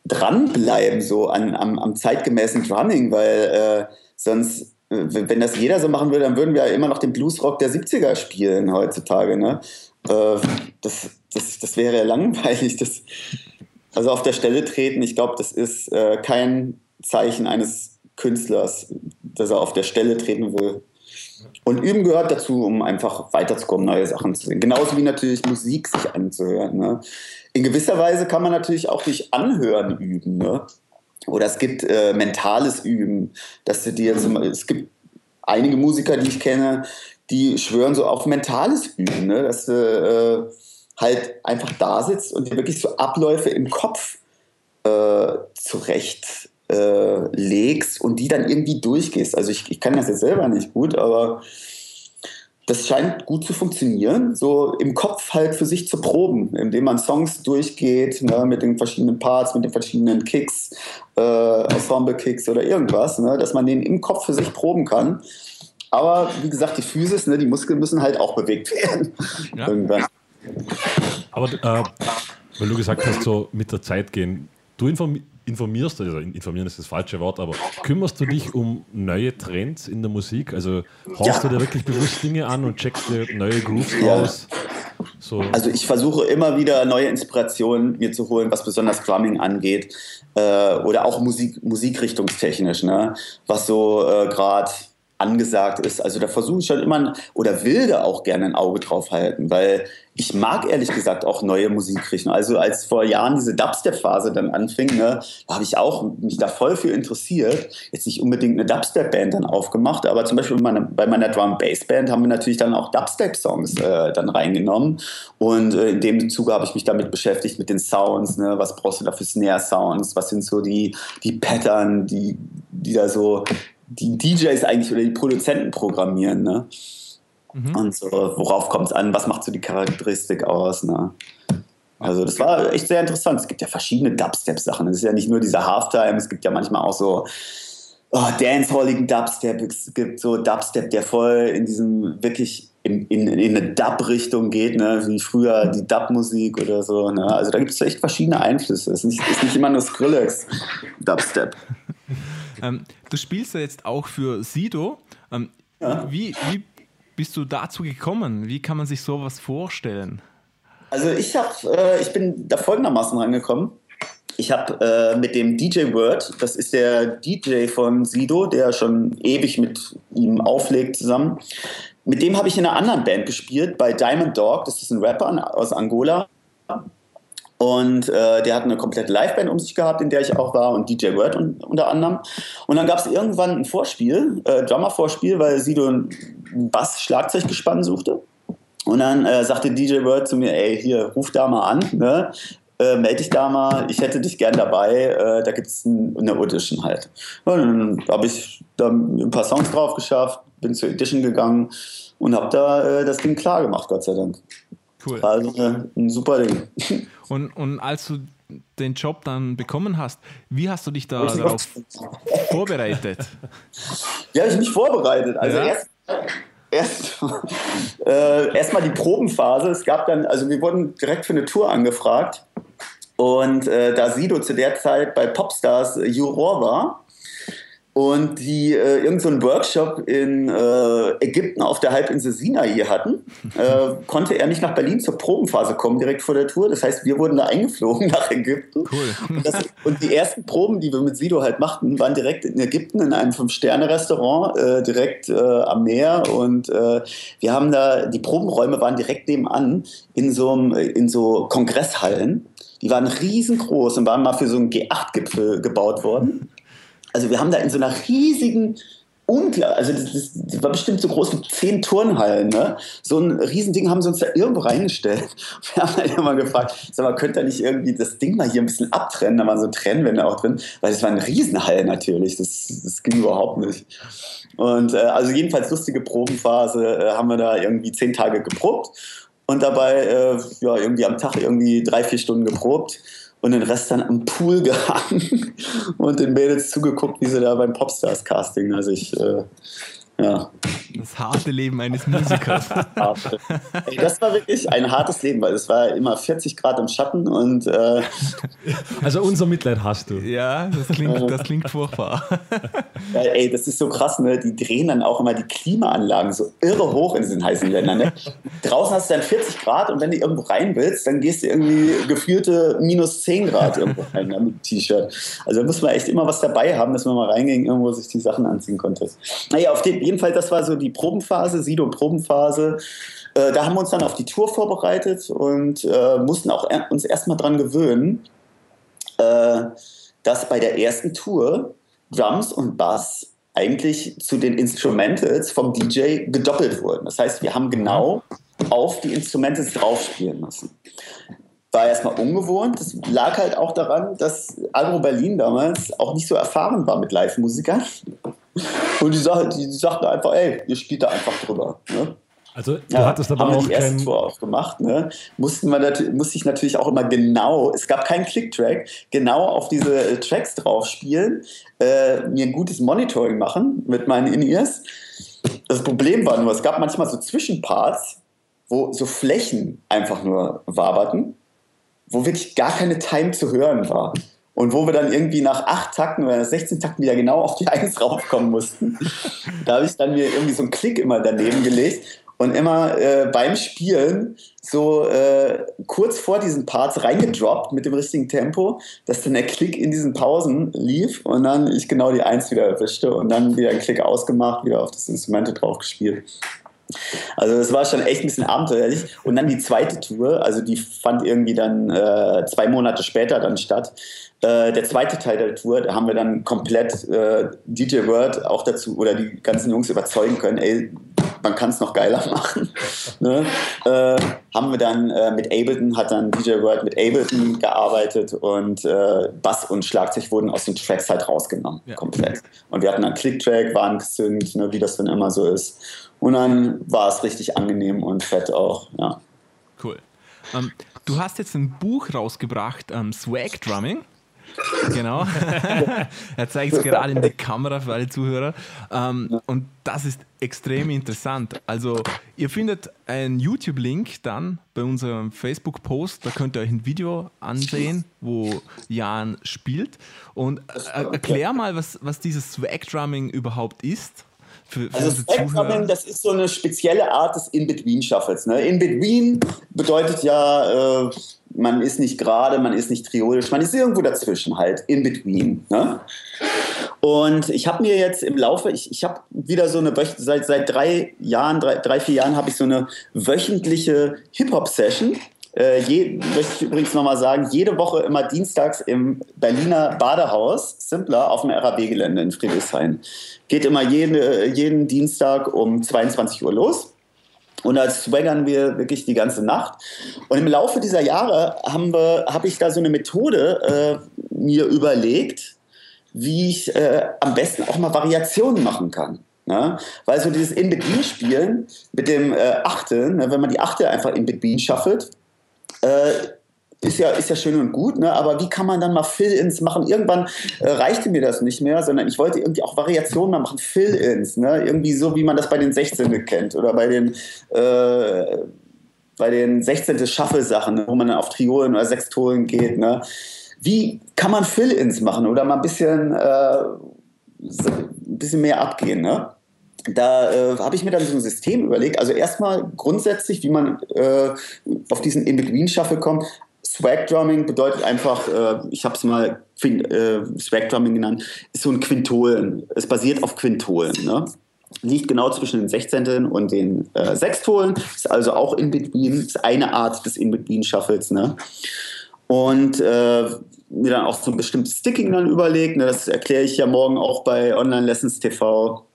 dranbleiben, so an, am, am zeitgemäßen Drumming, weil äh, sonst, äh, wenn das jeder so machen würde, dann würden wir ja immer noch den Bluesrock der 70er spielen heutzutage. Ne? Äh, das, das, das wäre ja langweilig. Das, also auf der Stelle treten, ich glaube, das ist äh, kein Zeichen eines Künstlers, dass er auf der Stelle treten will. Und Üben gehört dazu, um einfach weiterzukommen, neue Sachen zu sehen. Genauso wie natürlich Musik sich anzuhören. Ne? In gewisser Weise kann man natürlich auch durch Anhören üben. Ne? Oder es gibt äh, mentales Üben, dass du dir zum, es gibt einige Musiker, die ich kenne, die schwören so auf mentales Üben, ne? dass du äh, halt einfach da sitzt und dir wirklich so Abläufe im Kopf äh, zurecht äh, legst und die dann irgendwie durchgehst. Also ich, ich kann das jetzt selber nicht gut, aber das scheint gut zu funktionieren, so im Kopf halt für sich zu proben, indem man Songs durchgeht, ne, mit den verschiedenen Parts, mit den verschiedenen Kicks, äh, Ensemble-Kicks oder irgendwas, ne, dass man den im Kopf für sich proben kann. Aber wie gesagt, die Physis, ne, die Muskeln müssen halt auch bewegt werden. <laughs> Ja. Irgendwann. Aber äh, weil du gesagt hast, so mit der Zeit gehen, du informierst informierst, also informieren ist das falsche Wort, aber kümmerst du dich um neue Trends in der Musik? Also haust ja. du dir wirklich bewusst Dinge an und checkst dir neue Grooves ja. aus? So. Also ich versuche immer wieder neue Inspirationen mir zu holen, was besonders Drumming angeht äh, oder auch Musik, musikrichtungstechnisch, ne? was so äh, gerade angesagt ist. Also da versuche ich schon immer oder will da auch gerne ein Auge drauf halten, weil ich mag ehrlich gesagt auch neue Musikrichtungen. Also als vor Jahren diese Dubstep-Phase dann anfing, ne, da habe ich auch mich da voll für interessiert. Jetzt nicht unbedingt eine Dubstep-Band dann aufgemacht, aber zum Beispiel meine, bei meiner Drum-Bass-Band haben wir natürlich dann auch Dubstep-Songs äh, dann reingenommen. Und äh, in dem Zuge habe ich mich damit beschäftigt, mit den Sounds. Ne, was brauchst du da für Snare-Sounds? Was sind so die, die Pattern, die, die da so die DJs eigentlich oder die Produzenten programmieren. Ne? Mhm. Und so, worauf kommt es an? Was macht so die Charakteristik aus? Ne? Also das war echt sehr interessant. Es gibt ja verschiedene Dubstep-Sachen. Es ist ja nicht nur dieser Halftime, es gibt ja manchmal auch so oh, dancehalligen Dubstep. Es gibt so Dubstep, der voll in diesem wirklich in, in, in eine Dub-Richtung geht, ne? wie früher die Dub-Musik oder so. Ne? Also da gibt es echt verschiedene Einflüsse. Es ist nicht, ist nicht immer nur Skrillex Dubstep. <laughs> Ähm, du spielst ja jetzt auch für Sido. Ähm, ja. wie, wie bist du dazu gekommen? Wie kann man sich sowas vorstellen? Also ich habe, äh, ich bin da folgendermaßen rangekommen. Ich habe äh, mit dem DJ Word, das ist der DJ von Sido, der schon ewig mit ihm auflegt zusammen. Mit dem habe ich in einer anderen Band gespielt, bei Diamond Dog. Das ist ein Rapper aus Angola. Und äh, der hat eine komplette Liveband um sich gehabt, in der ich auch war, und DJ Word un unter anderem. Und dann gab es irgendwann ein Vorspiel, äh, Drummer-Vorspiel, weil Sido ein Bass-Schlagzeuggespann suchte. Und dann äh, sagte DJ Word zu mir, ey, hier, ruf da mal an, ne? Äh, melde dich da mal, ich hätte dich gern dabei, äh, da gibt es ein, eine Audition halt. Und dann habe ich da ein paar Songs drauf geschafft, bin zur Edition gegangen und habe da äh, das Ding klar gemacht, Gott sei Dank. Cool. Also äh, ein super Ding. Und, und als du den Job dann bekommen hast, wie hast du dich da darauf vorbereitet? <laughs> Habe ich mich vorbereitet? Also ja? erst, erst äh, erstmal die Probenphase. Es gab dann, also wir wurden direkt für eine Tour angefragt. Und äh, da Sido zu der Zeit bei Popstars Juror war, und die äh, irgendeinen so Workshop in äh, Ägypten auf der Halbinsel Sinai hatten, äh, <laughs> konnte er nicht nach Berlin zur Probenphase kommen, direkt vor der Tour. Das heißt, wir wurden da eingeflogen nach Ägypten. Cool. Und, das, und die ersten Proben, die wir mit Sido halt machten, waren direkt in Ägypten in einem Fünf-Sterne-Restaurant, äh, direkt äh, am Meer. Und äh, wir haben da, die Probenräume waren direkt nebenan in so, in so Kongresshallen. Die waren riesengroß und waren mal für so einen G8-Gipfel gebaut worden. Also wir haben da in so einer riesigen unklar, also das, das, war bestimmt so groß wie zehn Turnhallen, ne? So ein Riesending haben sie uns da irgendwo reingestellt. <laughs> Wir haben dann immer gefragt, sag mal, könnt ihr nicht irgendwie das Ding mal hier ein bisschen abtrennen? Da waren so Trennwände auch drin, weil das war eine Riesenhalle natürlich, das, das ging überhaupt nicht. Und äh, also jedenfalls lustige Probenphase, äh, haben wir da irgendwie zehn Tage geprobt und dabei äh, ja irgendwie am Tag irgendwie drei, vier Stunden geprobt und den Rest dann am Pool <laughs> gehangen und den Mädels zugeguckt, wie sie da beim Popstars-Casting, also ich, äh, ja. Das harte Leben eines Musikers. <laughs> Ey, das war wirklich ein hartes Leben, weil es war immer 40 Grad im Schatten und. Äh, <laughs> also unser Mitleid hast du. Ja, das klingt, das klingt furchtbar. <laughs> Ja, ey, das ist so krass, ne? Die drehen dann auch immer die Klimaanlagen so irre hoch in diesen heißen Ländern. Ne? Draußen hast du dann 40 Grad und wenn du irgendwo rein willst, dann gehst du irgendwie gefühlte minus 10 Grad irgendwo rein ne, mit T-Shirt. Also da muss man echt immer was dabei haben, dass man mal reingehen, irgendwo sich die Sachen anziehen konnte. Naja, auf den, jeden Fall, das war so die Probenphase, Sido-Probenphase. Äh, da haben wir uns dann auf die Tour vorbereitet und äh, mussten auch er uns erstmal dran gewöhnen, äh, dass bei der ersten Tour Drums und Bass eigentlich zu den Instrumentals vom DJ gedoppelt wurden. Das heißt, wir haben genau auf die Instrumentals draufspielen müssen. War erstmal ungewohnt. Das lag halt auch daran, dass Agro Berlin damals auch nicht so erfahren war mit Live-Musikern. Und die, die, die sagten einfach, ey, ihr spielt da einfach drüber. Ne? Also du ja, hattest aber auch die erste kein... Tour auch gemacht. Ne? Mussten wir musste ich natürlich auch immer genau, es gab keinen Click-Track, genau auf diese äh, Tracks drauf spielen, äh, mir ein gutes Monitoring machen mit meinen In-Ears. Das Problem war nur, es gab manchmal so Zwischenparts, wo so Flächen einfach nur waberten, wo wirklich gar keine Time zu hören war. Und wo wir dann irgendwie nach acht Takten oder 16 Takten wieder genau auf die Eins raufkommen mussten. <laughs> da habe ich dann mir irgendwie so einen Klick immer daneben gelegt und immer äh, beim Spielen so äh, kurz vor diesen Parts reingedroppt mit dem richtigen Tempo, dass dann der Klick in diesen Pausen lief und dann ich genau die Eins wieder erwischte und dann wieder einen Klick ausgemacht, wieder auf das Instrumente drauf gespielt. Also das war schon echt ein bisschen abenteuerlich. Und dann die zweite Tour, also die fand irgendwie dann äh, zwei Monate später dann statt. Äh, der zweite Teil der Tour, da haben wir dann komplett äh, DJ Word auch dazu oder die ganzen Jungs überzeugen können, ey, man kann es noch geiler <laughs> machen. ne? äh, haben wir dann äh, mit Ableton, hat dann DJ Word mit Ableton gearbeitet und äh, Bass und Schlagzeug wurden aus den Tracks halt rausgenommen, ja. komplett. Und wir hatten dann Click-Track, waren gesynkt, ne, wie das dann immer so ist. Und dann war es richtig angenehm und fett auch, ja. Cool. Ähm, du hast jetzt ein Buch rausgebracht, um, ähm, Swag Drumming. Genau. <laughs> er zeigt es gerade in die Kamera für alle Zuhörer. Ähm, und das ist extrem interessant. Also, ihr findet einen YouTube-Link dann bei unserem Facebook-Post. Da könnt ihr euch ein Video ansehen, wo Jan spielt. Und äh, erklär mal, was, was dieses Swag-Drumming überhaupt ist. Für, für also Spectrumming, das ist so eine spezielle Art des In-Between-Shuffles. Ne? In-Between bedeutet ja, äh, man ist nicht gerade, man ist nicht triodisch, man ist irgendwo dazwischen halt, In-Between. Ne? Und ich habe mir jetzt im Laufe, ich, ich habe wieder so eine, seit, seit drei Jahren, drei, drei vier Jahren habe ich so eine wöchentliche Hip-Hop-Session äh, je, möchte ich übrigens nochmal sagen, jede Woche immer dienstags im Berliner Badehaus, Simpler, auf dem RAB-Gelände in Friedrichshain. Geht immer jeden, jeden Dienstag um 22 Uhr los. Und da swaggern wir wirklich die ganze Nacht. Und im Laufe dieser Jahre habe hab ich da so eine Methode äh, mir überlegt, wie ich äh, am besten auch mal Variationen machen kann. Ne? Weil so dieses In-Between-Spielen mit dem äh, Achte, ne, wenn man die Achte einfach in-Between shuffelt, äh, ist ja, ist ja schön und gut, ne? aber wie kann man dann mal Fill-Ins machen? Irgendwann äh, reichte mir das nicht mehr, sondern ich wollte irgendwie auch Variationen mal machen, Fill-Ins, ne? irgendwie so, wie man das bei den 16 kennt oder bei den, äh, bei den 16. Shuffle-Sachen, ne? wo man dann auf Triolen oder Sextolen geht. Ne? Wie kann man Fill-Ins machen oder mal ein bisschen, äh, ein bisschen mehr abgehen? Ne? Da äh, habe ich mir dann so ein System überlegt. Also erstmal grundsätzlich, wie man äh, auf diesen In-Between-Shuffle kommt. Swag Drumming bedeutet einfach, äh, ich habe es mal äh, Swag Drumming genannt, ist so ein Quintolen. Es basiert auf Quintolen. Ne? Liegt genau zwischen den Sechzehnteln und den äh, Sechstolen. Ist also auch In-Between, ist eine Art des In-Between-Shuffles. Ne? Und äh, mir dann auch so ein bestimmtes Sticking dann überlegt. Ne? Das erkläre ich ja morgen auch bei Online Lessons TV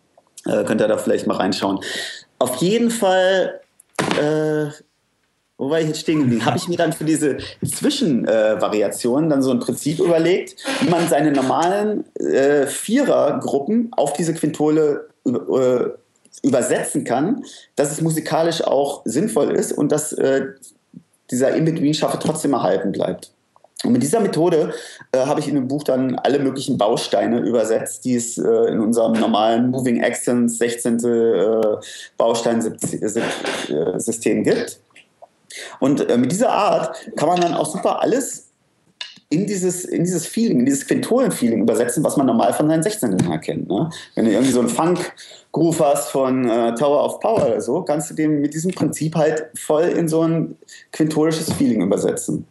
äh, könnt ihr da vielleicht mal reinschauen. Auf jeden Fall, äh, wo war ich jetzt stehen geblieben? Habe ich mir dann für diese Zwischenvariationen äh, dann so ein Prinzip überlegt, wie man seine normalen äh, Vierergruppen auf diese Quintole äh, übersetzen kann, dass es musikalisch auch sinnvoll ist und dass äh, dieser In-Between-Schaffe trotzdem erhalten bleibt. Und mit dieser Methode äh, habe ich in dem Buch dann alle möglichen Bausteine übersetzt, die es äh, in unserem normalen Moving Accents 16. Äh, Bausteinsystem gibt. Und äh, mit dieser Art kann man dann auch super alles in dieses, in dieses Feeling, in dieses Quintolen-Feeling übersetzen, was man normal von seinen 16. her kennt. Ne? Wenn du irgendwie so einen Funk-Groove hast von äh, Tower of Power oder so, kannst du den mit diesem Prinzip halt voll in so ein quintolisches Feeling übersetzen.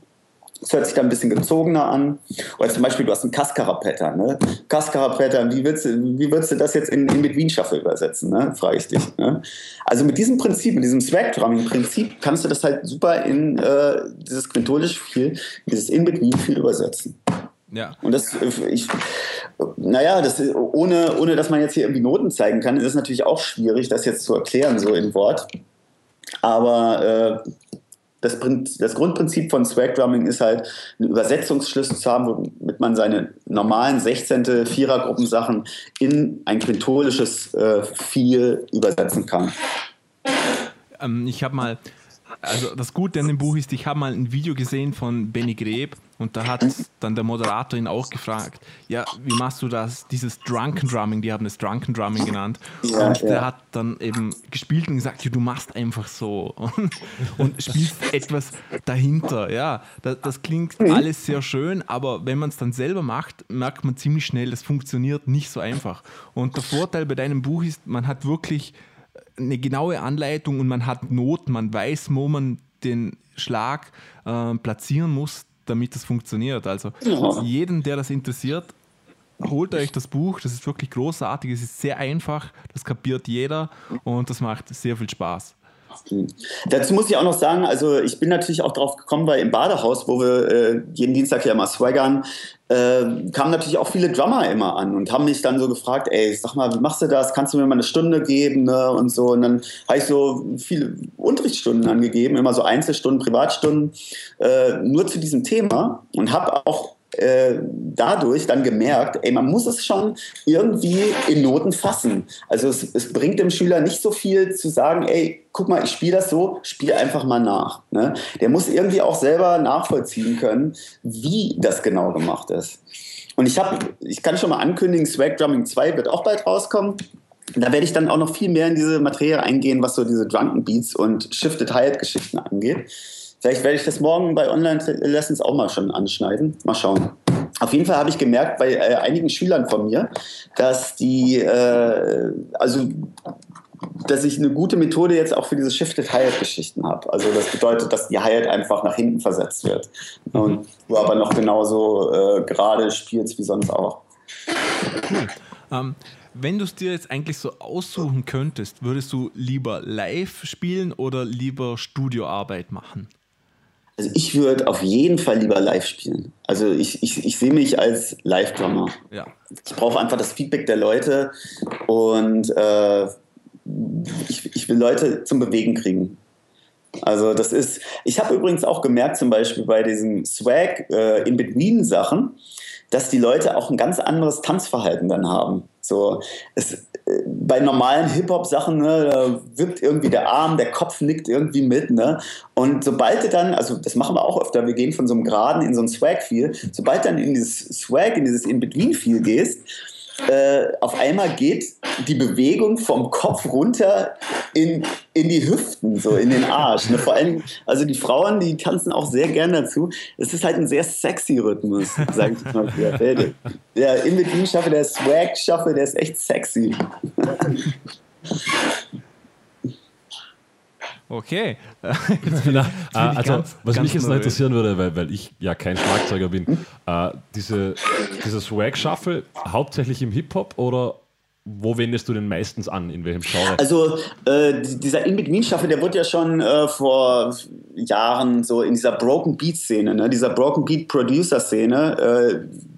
Das hört sich da ein bisschen gezogener an. Oder zum Beispiel, du hast einen Cascara-Pattern. Ne? Cascara-Pattern, wie, würdest du, wie würdest du das jetzt in, in Between Shuffle übersetzen? Ne? Frage ich dich. Ne? Also mit diesem Prinzip, mit diesem Swag-Drumming-Prinzip, kannst du das halt super in äh, dieses quintolische Viel, dieses In-Between-Viel übersetzen. Ja. Und das, ich, naja, das, ohne, ohne dass man jetzt hier irgendwie Noten zeigen kann, ist es natürlich auch schwierig, das jetzt zu erklären, so in Wort. Aber äh, das, das Grundprinzip von Swag Drumming ist halt, einen Übersetzungsschlüssel zu haben, womit man seine normalen 16. Vierergruppensachen in ein quintolisches äh, Viel übersetzen kann. Ähm, ich habe mal also das Gute an dem Buch ist, ich habe mal ein Video gesehen von Benny Greb und da hat dann der Moderator ihn auch gefragt, ja, wie machst du das, dieses Drunken Drumming, die haben es Drunken Drumming genannt. Ja, und ja. der hat dann eben gespielt und gesagt, ja, du machst einfach so und, und spielst etwas dahinter. Ja, das, das klingt mhm. alles sehr schön, aber wenn man es dann selber macht, merkt man ziemlich schnell, das funktioniert nicht so einfach. Und der Vorteil bei deinem Buch ist, man hat wirklich eine genaue Anleitung und man hat Not, man weiß, wo man den Schlag äh, platzieren muss, damit das funktioniert. Also ja. jeden, der das interessiert, holt euch das Buch, das ist wirklich großartig, es ist sehr einfach, das kapiert jeder und das macht sehr viel Spaß. Dazu muss ich auch noch sagen, also ich bin natürlich auch drauf gekommen, weil im Badehaus, wo wir äh, jeden Dienstag ja mal swaggern, äh, kamen natürlich auch viele Drummer immer an und haben mich dann so gefragt, ey, sag mal, wie machst du das? Kannst du mir mal eine Stunde geben? Ne? Und so. Und dann habe ich so viele Unterrichtsstunden angegeben, immer so Einzelstunden, Privatstunden, äh, nur zu diesem Thema und habe auch äh, dadurch dann gemerkt, ey, man muss es schon irgendwie in Noten fassen. Also es, es bringt dem Schüler nicht so viel zu sagen, ey, guck mal, ich spiele das so, spiel einfach mal nach. Ne? Der muss irgendwie auch selber nachvollziehen können, wie das genau gemacht ist. Und ich habe, ich kann schon mal ankündigen, Swag Drumming 2 wird auch bald rauskommen. Da werde ich dann auch noch viel mehr in diese Materie eingehen, was so diese Drunken Beats und Shifted Hyatt Geschichten angeht. Vielleicht werde ich das morgen bei Online-Lessons auch mal schon anschneiden. Mal schauen. Auf jeden Fall habe ich gemerkt bei äh, einigen Schülern von mir, dass die, äh, also dass ich eine gute Methode jetzt auch für diese Shifted Hyatt Geschichten habe. Also das bedeutet, dass die Hyatt einfach nach hinten versetzt wird und du aber noch genauso äh, gerade spielst wie sonst auch. Cool. Ähm, wenn du es dir jetzt eigentlich so aussuchen könntest, würdest du lieber live spielen oder lieber Studioarbeit machen? Also ich würde auf jeden Fall lieber live spielen. Also ich, ich, ich sehe mich als Live-Drummer. Ja. Ich brauche einfach das Feedback der Leute und äh, ich, ich will Leute zum Bewegen kriegen. Also das ist, ich habe übrigens auch gemerkt, zum Beispiel bei diesen Swag äh, In-Between-Sachen, dass die Leute auch ein ganz anderes Tanzverhalten dann haben. So, es, bei normalen Hip-Hop-Sachen, ne, da wirkt irgendwie der Arm, der Kopf nickt irgendwie mit, ne? Und sobald du dann, also das machen wir auch öfter, wir gehen von so einem Geraden in so ein Swag-Feel, sobald du dann in dieses Swag, in dieses In-Between-Feel gehst, äh, auf einmal geht die Bewegung vom Kopf runter in, in die Hüften, so in den Arsch. Ne? Vor allem, also die Frauen, die tanzen auch sehr gern dazu. Es ist halt ein sehr sexy Rhythmus, sage ich mal. Der, der In-Between-Schaffe, der Swag-Schaffe, der ist echt sexy. Okay. <laughs> Na, also, ganz, was ganz mich jetzt noch interessieren würde, weil, weil ich ja kein Schlagzeuger bin, äh, diese, dieser Swag-Shuffle hauptsächlich im Hip-Hop oder wo wendest du den meistens an? In welchem Genre? Also, äh, dieser In-Between-Shuffle, der wurde ja schon äh, vor Jahren so in dieser Broken Beat-Szene, ne? dieser Broken Beat-Producer-Szene, äh,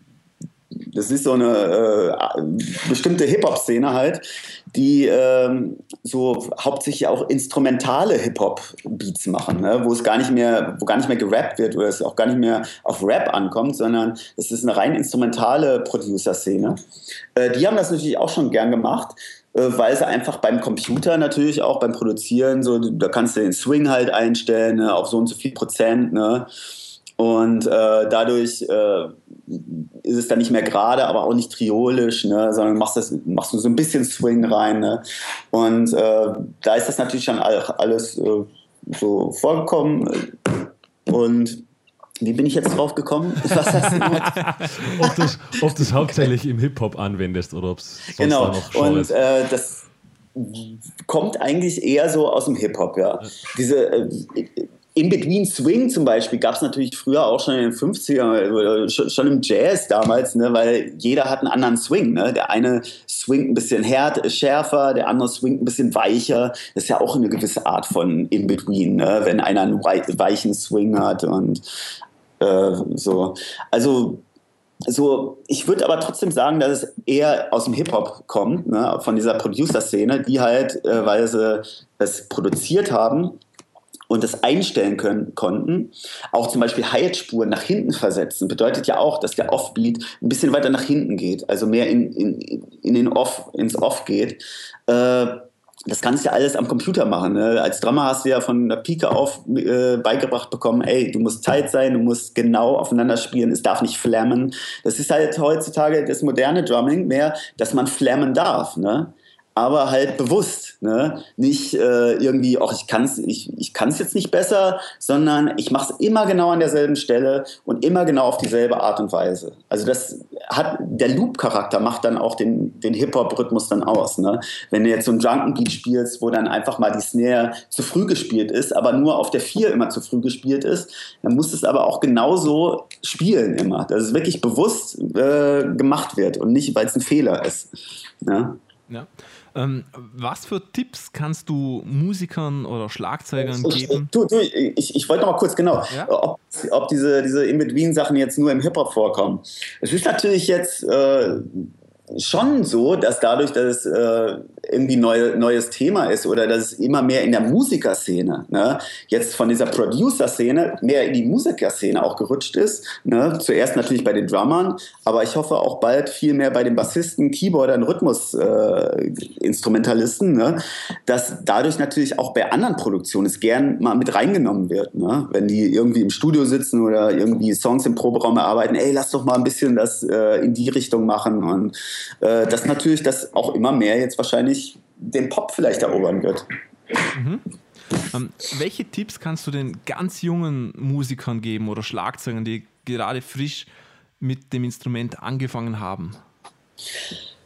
das ist so eine äh, bestimmte Hip-Hop-Szene halt, die ähm, so hauptsächlich auch instrumentale Hip-Hop-Beats machen, ne? wo es gar nicht mehr, wo gar nicht mehr gerappt wird oder es auch gar nicht mehr auf Rap ankommt, sondern es ist eine rein instrumentale Producer-Szene. Äh, die haben das natürlich auch schon gern gemacht äh, weil sie einfach beim Computer natürlich auch beim Produzieren so, da kannst du den Swing halt einstellen ne, auf so und so viel Prozent, ne? Und äh, dadurch äh, ist es dann nicht mehr gerade, aber auch nicht triolisch, ne, sondern machst, das, machst du so ein bisschen Swing rein. Ne? Und äh, da ist das natürlich schon alles äh, so vorgekommen. Und wie bin ich jetzt drauf gekommen? Was hast du ob, das, ob das hauptsächlich im Hip-Hop anwendest oder ob es sonst genau. noch Genres. Und äh, das kommt eigentlich eher so aus dem Hip-Hop, ja. Diese äh, in-Between Swing zum Beispiel gab es natürlich früher auch schon in den 50ern, schon im Jazz damals, ne, weil jeder hat einen anderen Swing. Ne? Der eine swingt ein bisschen härter, schärfer, der andere swingt ein bisschen weicher. Das ist ja auch eine gewisse Art von In-Between, ne? wenn einer einen weichen Swing hat und äh, so. Also so, ich würde aber trotzdem sagen, dass es eher aus dem Hip-Hop kommt, ne, von dieser Producer-Szene, die halt, äh, weil sie es produziert haben, und das einstellen können, konnten, auch zum Beispiel Hi-Hat-Spuren nach hinten versetzen, bedeutet ja auch, dass der Offbeat ein bisschen weiter nach hinten geht, also mehr in, in, in den Off, ins Off geht. Äh, das kannst du ja alles am Computer machen. Ne? Als Drummer hast du ja von der Pike auf äh, beigebracht bekommen, ey, du musst Zeit sein, du musst genau aufeinander spielen, es darf nicht flammen. Das ist halt heutzutage das moderne Drumming mehr, dass man flammen darf. Ne? Aber halt bewusst, ne? Nicht äh, irgendwie, ach, ich kann es ich, ich kann's jetzt nicht besser, sondern ich mache es immer genau an derselben Stelle und immer genau auf dieselbe Art und Weise. Also das hat, der Loop-Charakter macht dann auch den, den Hip-Hop-Rhythmus dann aus. Ne? Wenn du jetzt so einen Drunken Beat spielst, wo dann einfach mal die Snare zu früh gespielt ist, aber nur auf der 4 immer zu früh gespielt ist, dann muss es aber auch genauso spielen immer. Dass es wirklich bewusst äh, gemacht wird und nicht, weil es ein Fehler ist. Ne? Ja. Ähm, was für Tipps kannst du Musikern oder Schlagzeugern geben? Du, du, ich, ich wollte noch mal kurz genau, ja? ob, ob diese, diese In-Between-Sachen jetzt nur im Hip-Hop vorkommen. Es ist natürlich jetzt äh, schon so, dass dadurch, dass es äh, irgendwie neu, neues Thema ist oder dass es immer mehr in der Musikerszene, ne, jetzt von dieser Producer-Szene mehr in die Musikerszene auch gerutscht ist. Ne, zuerst natürlich bei den Drummern, aber ich hoffe auch bald viel mehr bei den Bassisten, Keyboardern, Rhythmus-Instrumentalisten, äh, ne, dass dadurch natürlich auch bei anderen Produktionen es gern mal mit reingenommen wird. Ne, wenn die irgendwie im Studio sitzen oder irgendwie Songs im Proberaum erarbeiten, ey, lass doch mal ein bisschen das äh, in die Richtung machen und äh, das natürlich, das auch immer mehr jetzt wahrscheinlich den Pop vielleicht erobern wird. Mhm. Ähm, welche Tipps kannst du den ganz jungen Musikern geben oder Schlagzeugern, die gerade frisch mit dem Instrument angefangen haben?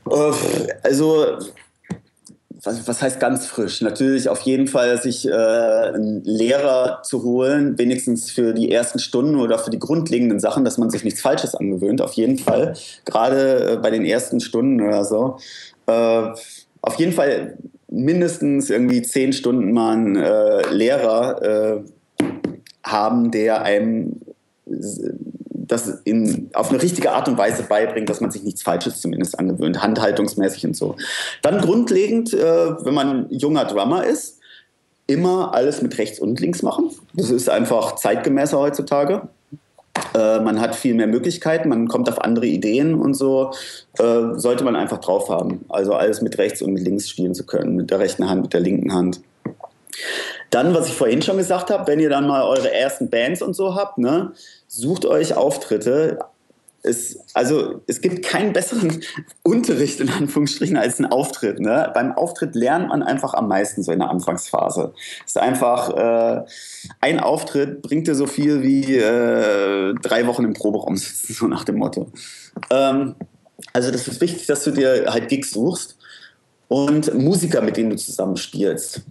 Äh, also was, was, heißt ganz frisch? Natürlich auf jeden Fall sich äh, einen Lehrer zu holen, wenigstens für die ersten Stunden oder für die grundlegenden Sachen, dass man sich nichts Falsches angewöhnt, auf jeden Fall. Gerade äh, bei den ersten Stunden oder so. Äh, auf jeden Fall mindestens irgendwie zehn Stunden mal einen äh, Lehrer äh, haben, der einem das in, auf eine richtige Art und Weise beibringt, dass man sich nichts Falsches zumindest angewöhnt, handhaltungsmäßig und so. Dann grundlegend, äh, wenn man junger Drummer ist, immer alles mit rechts und links machen. Das ist einfach zeitgemäßer heutzutage. Äh, man hat viel mehr Möglichkeiten, man kommt auf andere Ideen und so. Äh, sollte man einfach drauf haben. Also alles mit rechts und mit links spielen zu können, mit der rechten Hand, mit der linken Hand. Dann, was ich vorhin schon gesagt habe, wenn ihr dann mal eure ersten Bands und so habt, ne, sucht euch Auftritte. Es, also es gibt keinen besseren <laughs> Unterricht in Anführungsstrichen als ein Auftritt. Ne? Beim Auftritt lernt man einfach am meisten so in der Anfangsphase. Es ist einfach äh, ein Auftritt bringt dir so viel wie äh, drei Wochen im Proberaum sitzen, <laughs> so nach dem Motto. Ähm, also das ist wichtig, dass du dir halt Gigs suchst und Musiker, mit denen du zusammen spielst.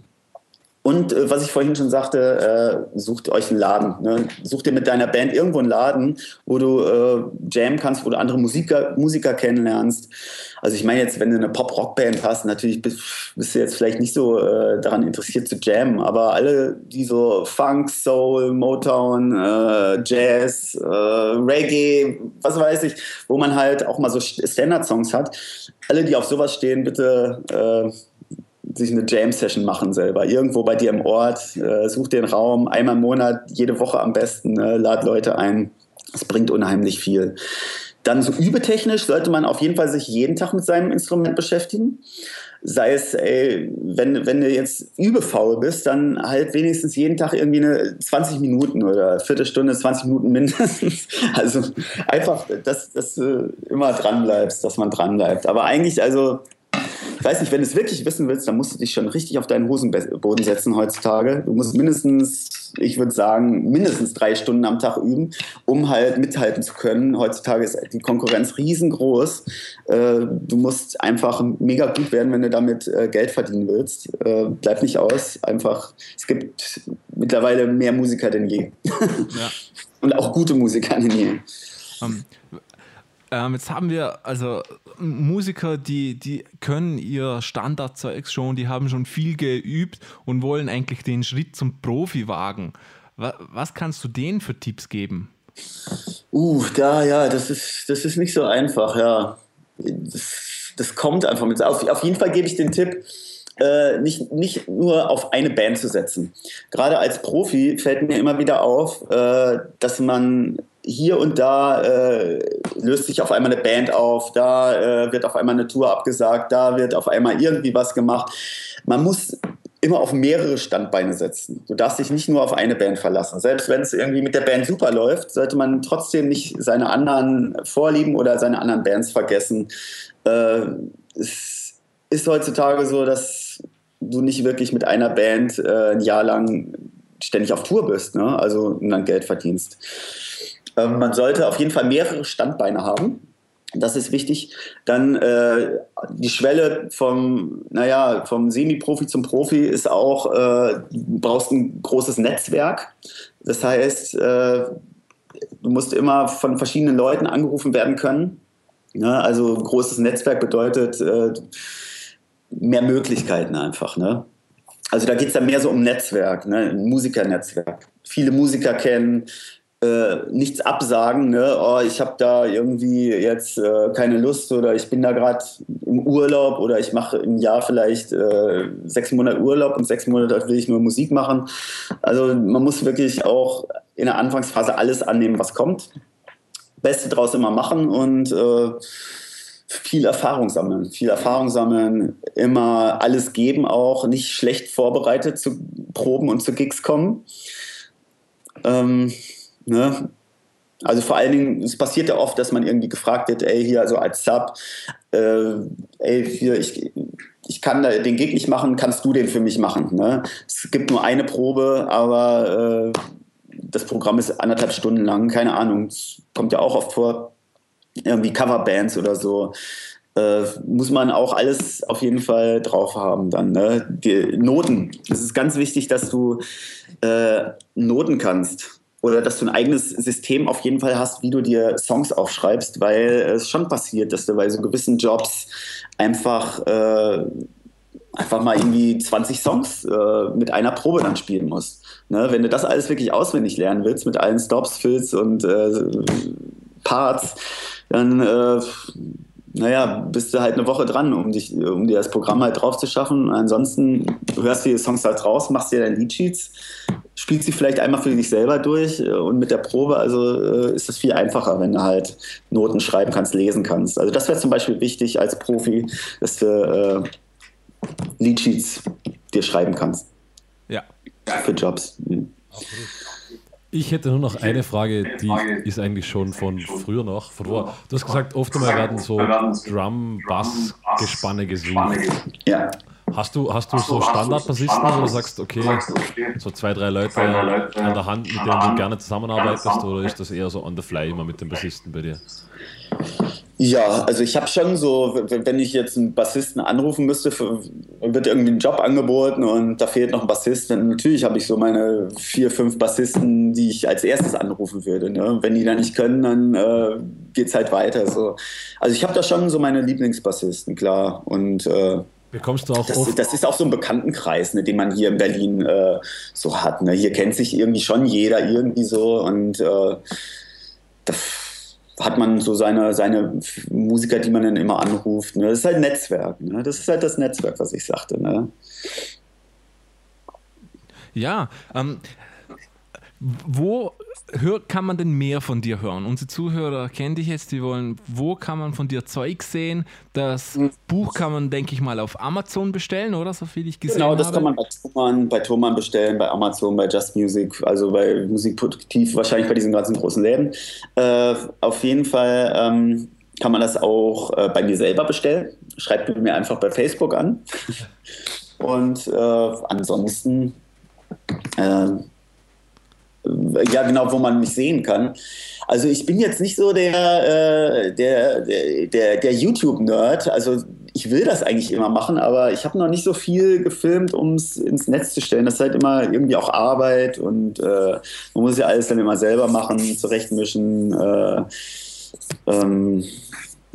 Und äh, was ich vorhin schon sagte, äh, sucht euch einen Laden. Ne? Sucht dir mit deiner Band irgendwo einen Laden, wo du äh, jammen kannst, wo du andere Musiker, Musiker kennenlernst. Also ich meine jetzt, wenn du eine Pop-Rock-Band hast, natürlich bist, bist, du jetzt vielleicht nicht so äh, daran interessiert zu jammen, aber alle, die so Funk, Soul, Motown, äh, Jazz, äh, Reggae, was weiß ich, wo man halt auch mal so Standard-Songs hat, alle, die auf sowas stehen, bitte sich eine Jam-Session machen selber. Irgendwo bei dir im Ort, äh, such den Raum, einmal im Monat, jede Woche am besten, äh, lad Leute ein. Das bringt unheimlich viel. Dann so übetechnisch sollte man auf jeden Fall sich jeden Tag mit seinem Instrument beschäftigen. Sei es, ey, wenn, wenn du jetzt übefaul bist, dann halt wenigstens jeden Tag irgendwie eine 20 Minuten oder Viertelstunde, 20 Minuten mindestens. <laughs> Also einfach, dass, dass du immer dran bleibst, dass man dran bleibt. Aber eigentlich, also weiß nicht, wenn du es wirklich wissen willst, dann musst du dich schon richtig auf deinen Hosenboden setzen heutzutage. Du musst mindestens, ich würde sagen, mindestens drei Stunden am Tag üben, um halt mithalten zu können. Heutzutage ist die Konkurrenz riesengroß. Äh, du musst einfach mega gut werden, wenn du damit äh, Geld verdienen willst. Äh, bleib nicht aus. Einfach, es gibt mittlerweile mehr Musiker denn je. Ja. <laughs> Und auch gute Musiker denn je. Um, ähm, jetzt haben wir also Musiker, die, die können ihr Standardzeug schon, die haben schon viel geübt und wollen eigentlich den Schritt zum Profi wagen. Was, was kannst du denen für Tipps geben? Uh, da, ja, das ist, das ist nicht so einfach, ja. Das, das kommt einfach mit. Auf, auf jeden Fall gebe ich den Tipp, äh, nicht, nicht nur auf eine Band zu setzen. Gerade als Profi fällt mir immer wieder auf, äh, dass man hier und da äh, löst sich auf einmal eine Band auf, da äh, wird auf einmal eine Tour abgesagt, da wird auf einmal irgendwie was gemacht. Man muss immer auf mehrere Standbeine setzen. Du darfst dich nicht nur auf eine Band verlassen. Selbst wenn es irgendwie mit der Band super läuft, sollte man trotzdem nicht seine anderen Vorlieben oder seine anderen Bands vergessen. Äh, es ist heutzutage so, dass du nicht wirklich mit einer Band äh, ein Jahr lang ständig auf Tour bist, ne? also und dann Geld verdienst. Ähm, man sollte auf jeden Fall mehrere Standbeine haben. Das ist wichtig. Dann äh, die Schwelle vom, naja, vom Semi-Profi zum Profi ist auch, äh, du brauchst ein großes Netzwerk. Das heißt, äh, du musst immer von verschiedenen Leuten angerufen werden können. Ja, also großes Netzwerk bedeutet äh, mehr Möglichkeiten einfach. Ne? Also da geht es dann mehr so um Netzwerk, ne? ein Musikernetzwerk. Viele Musiker kennen, äh, nichts absagen, ne? oh, ich habe da irgendwie jetzt äh, keine Lust oder ich bin da gerade im Urlaub oder ich mache im Jahr vielleicht äh, sechs Monate Urlaub und sechs Monate will ich nur Musik machen. Also man muss wirklich auch in der Anfangsphase alles annehmen, was kommt. Beste draus immer machen und äh, viel Erfahrung sammeln, viel Erfahrung sammeln, immer alles geben auch, nicht schlecht vorbereitet zu Proben und zu Gigs kommen. Ähm, Ne? Also vor allen Dingen, es passiert ja oft, dass man irgendwie gefragt wird, ey, hier, also als Sub, äh, ey, hier, ich, ich kann den Gig nicht machen, kannst du den für mich machen? Ne? Es gibt nur eine Probe, aber äh, das Programm ist anderthalb Stunden lang, keine Ahnung, es kommt ja auch oft vor, irgendwie Coverbands oder so. Äh, muss man auch alles auf jeden Fall drauf haben dann. Ne? Die Noten. Es ist ganz wichtig, dass du äh, Noten kannst oder dass du ein eigenes System auf jeden Fall hast, wie du dir Songs aufschreibst, weil es schon passiert, dass du bei so gewissen Jobs einfach, äh, einfach mal irgendwie 20 Songs äh, mit einer Probe dann spielen musst. Ne? Wenn du das alles wirklich auswendig lernen willst, mit allen Stops, Fills und äh, Parts, dann äh, naja, bist du halt eine Woche dran, um, dich, um dir das Programm halt drauf zu schaffen. Ansonsten hörst du die Songs halt raus, machst dir deine Leadsheets, spielst sie vielleicht einmal für dich selber durch äh, und mit der Probe, also äh, ist es viel einfacher, wenn du halt Noten schreiben kannst, lesen kannst. Also das wäre zum Beispiel wichtig als Profi, dass du äh, Leadsheets dir schreiben kannst. Ja. Für Jobs. Mhm. Ich hätte nur noch eine Frage, die ist eigentlich schon von früher noch. Von vor. Du hast gesagt, oft einmal werden so Drum-Bass-Gespanne gesucht. Ja. Hast du, hast du so Standardbassisten, wo du sagst, okay, so zwei, drei Leute an der Hand, mit denen du gerne zusammenarbeitest, oder ist das eher so on the fly immer mit den Bassisten bei dir? Ja, also ich habe schon so, wenn ich jetzt einen Bassisten anrufen müsste, wird irgendwie ein Job angeboten und da fehlt noch ein Bassist, dann natürlich habe ich so meine vier, fünf Bassisten, die ich als erstes anrufen würde. Ne? Wenn die da nicht können, dann äh, geht es halt weiter. So. Also ich habe da schon so meine Lieblingsbassisten, klar. Und äh, Bekommst du auch das, oft? das ist auch so ein Bekanntenkreis, ne, den man hier in Berlin äh, so hat. Ne? Hier kennt sich irgendwie schon jeder irgendwie so und äh, das hat man so seine, seine Musiker, die man dann immer anruft. Ne? Das ist halt Netzwerk. Ne? Das ist halt das Netzwerk, was ich sagte. Ne? Ja, ähm, wo hör, kann man denn mehr von dir hören? Unsere Zuhörer kennen dich jetzt, die wollen, wo kann man von dir Zeug sehen? Das mhm. Buch kann man, denke ich mal, auf Amazon bestellen, oder? So viel ich gesehen Genau, das habe. kann man bei Thomann, bei Thomann bestellen, bei Amazon, bei Just Music, also bei Musikproduktiv, wahrscheinlich bei diesen ganzen großen Läden. Äh, auf jeden Fall ähm, kann man das auch äh, bei mir selber bestellen. Schreibt mir einfach bei Facebook an. <laughs> Und äh, ansonsten äh, ja, genau, wo man mich sehen kann. Also ich bin jetzt nicht so der, äh, der, der, der YouTube-Nerd. Also ich will das eigentlich immer machen, aber ich habe noch nicht so viel gefilmt, um es ins Netz zu stellen. Das ist halt immer irgendwie auch Arbeit und äh, man muss ja alles dann immer selber machen, zurechtmischen. Äh, ähm,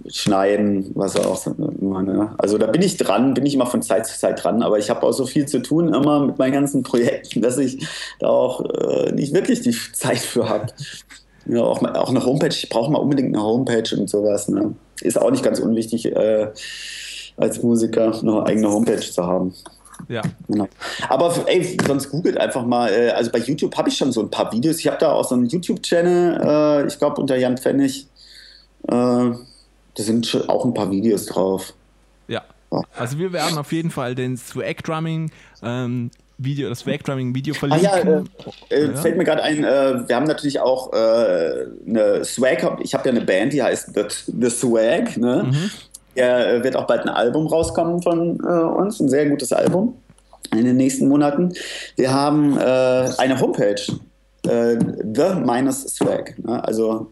schneiden, was auch immer. Ne? Also da bin ich dran, bin ich immer von Zeit zu Zeit dran, aber ich habe auch so viel zu tun immer mit meinen ganzen Projekten, dass ich da auch äh, nicht wirklich die Zeit für habe. <laughs> Ja, auch, auch eine Homepage, ich brauche mal unbedingt eine Homepage und sowas. Ne? Ist auch nicht ganz unwichtig, äh, als Musiker eine eigene Homepage zu haben. Ja. Genau. Aber ey, sonst googelt einfach mal. Äh, also bei YouTube habe ich schon so ein paar Videos. Ich habe da auch so einen YouTube-Channel, äh, ich glaube unter Jan Pfennig. Äh, da sind auch ein paar Videos drauf. Ja. Also wir werden auf jeden Fall den Swag Drumming ähm, Video, das Swag Drumming Video verlinken. Ah ja, äh, äh, ja. fällt mir gerade ein, äh, wir haben natürlich auch äh, eine Swag, ich habe ja eine Band, die heißt The, The Swag, ne? Mhm. Ja, äh, wird auch bald ein Album rauskommen von äh, uns, ein sehr gutes Album in den nächsten Monaten. Wir haben eine Homepage, The-Swag, ne? also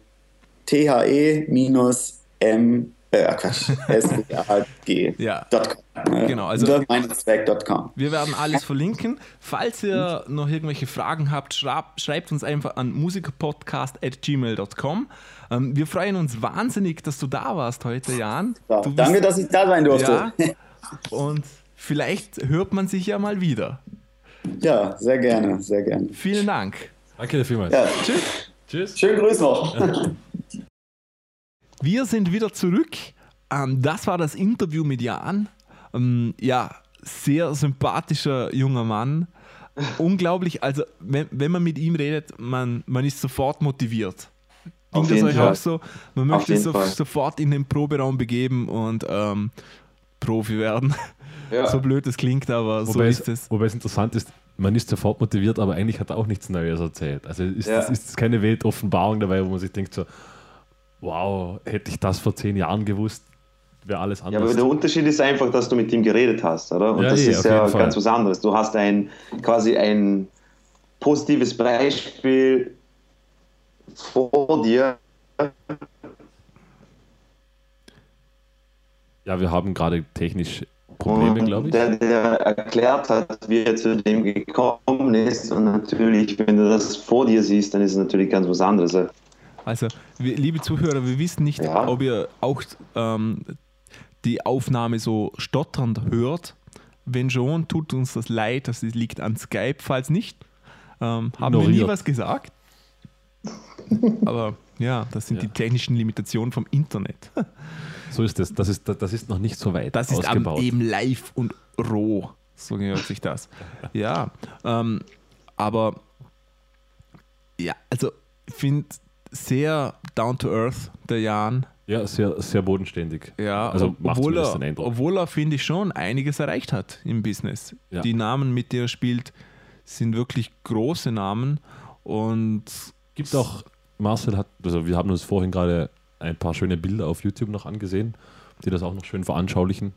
T-H-E minus M, äh, Quatsch, <laughs> S-W-A-G. ja. Ne? Genau, also wir werden alles verlinken. Falls ihr noch irgendwelche Fragen habt, schreibt, schreibt uns einfach an musikerpodcast.gmail.com. Ähm, wir freuen uns wahnsinnig, dass du da warst heute, Jan. Ja, danke, dass ich da sein durfte. Ja, <laughs> und vielleicht hört man sich ja mal wieder. Ja, sehr gerne, sehr gerne. Vielen Dank. Danke dir vielmals. Ja. Tschüss. Tschüss. Schönen Grüß noch. <laughs> Wir sind wieder zurück. Ähm, das war das Interview mit Jan. Ähm, ja, sehr sympathischer junger Mann. Unglaublich, also wenn, wenn man mit ihm redet, man, man ist sofort motiviert. Ging das euch Fall. auch so? Man möchte so, sofort in den Proberaum begeben und ähm, Profi werden. Ja. So blöd es klingt, aber so Wobei, ist es, es. wobei es interessant ist, man ist sofort motiviert, aber eigentlich hat er auch nichts Neues erzählt. Also ist, Ja. es ist keine Weltoffenbarung dabei, wo man sich denkt so, wow, hätte ich das vor zehn Jahren gewusst, wäre alles Ja, anders. aber der Unterschied ist einfach, dass du mit ihm geredet hast, oder? Und Ja, das eh, ist ja ganz was anderes. Du hast ein quasi ein positives Beispiel vor dir. ja, wir haben gerade technisch Probleme, glaube ich. Der, der erklärt hat, wie er zu dem gekommen ist. Und natürlich, wenn du das vor dir siehst, dann ist es natürlich ganz was anderes. Also, wir, liebe Zuhörer, wir wissen nicht, Ja. ob ihr auch ähm, die Aufnahme so stotternd hört. Wenn schon, tut uns das leid, das liegt an Skype. Falls nicht, ähm, haben wir nie Ignoriert. was gesagt. <laughs> Aber ja, das sind Ja. die technischen Limitationen vom Internet. So ist es. Das ist, das ist noch nicht so weit Das ist eben live und roh. So gehört sich das. Ja, ähm, aber ja, also ich finde sehr down to earth, der Jan. Ja, sehr, sehr bodenständig. Ja, Also obwohl er, obwohl er, finde ich, schon einiges erreicht hat im Business. Ja. Die Namen, mit denen er spielt, sind wirklich große Namen und Gibt auch, Marcel hat, also wir haben uns vorhin gerade ein paar schöne Bilder auf YouTube noch angesehen, die das auch noch schön veranschaulichen.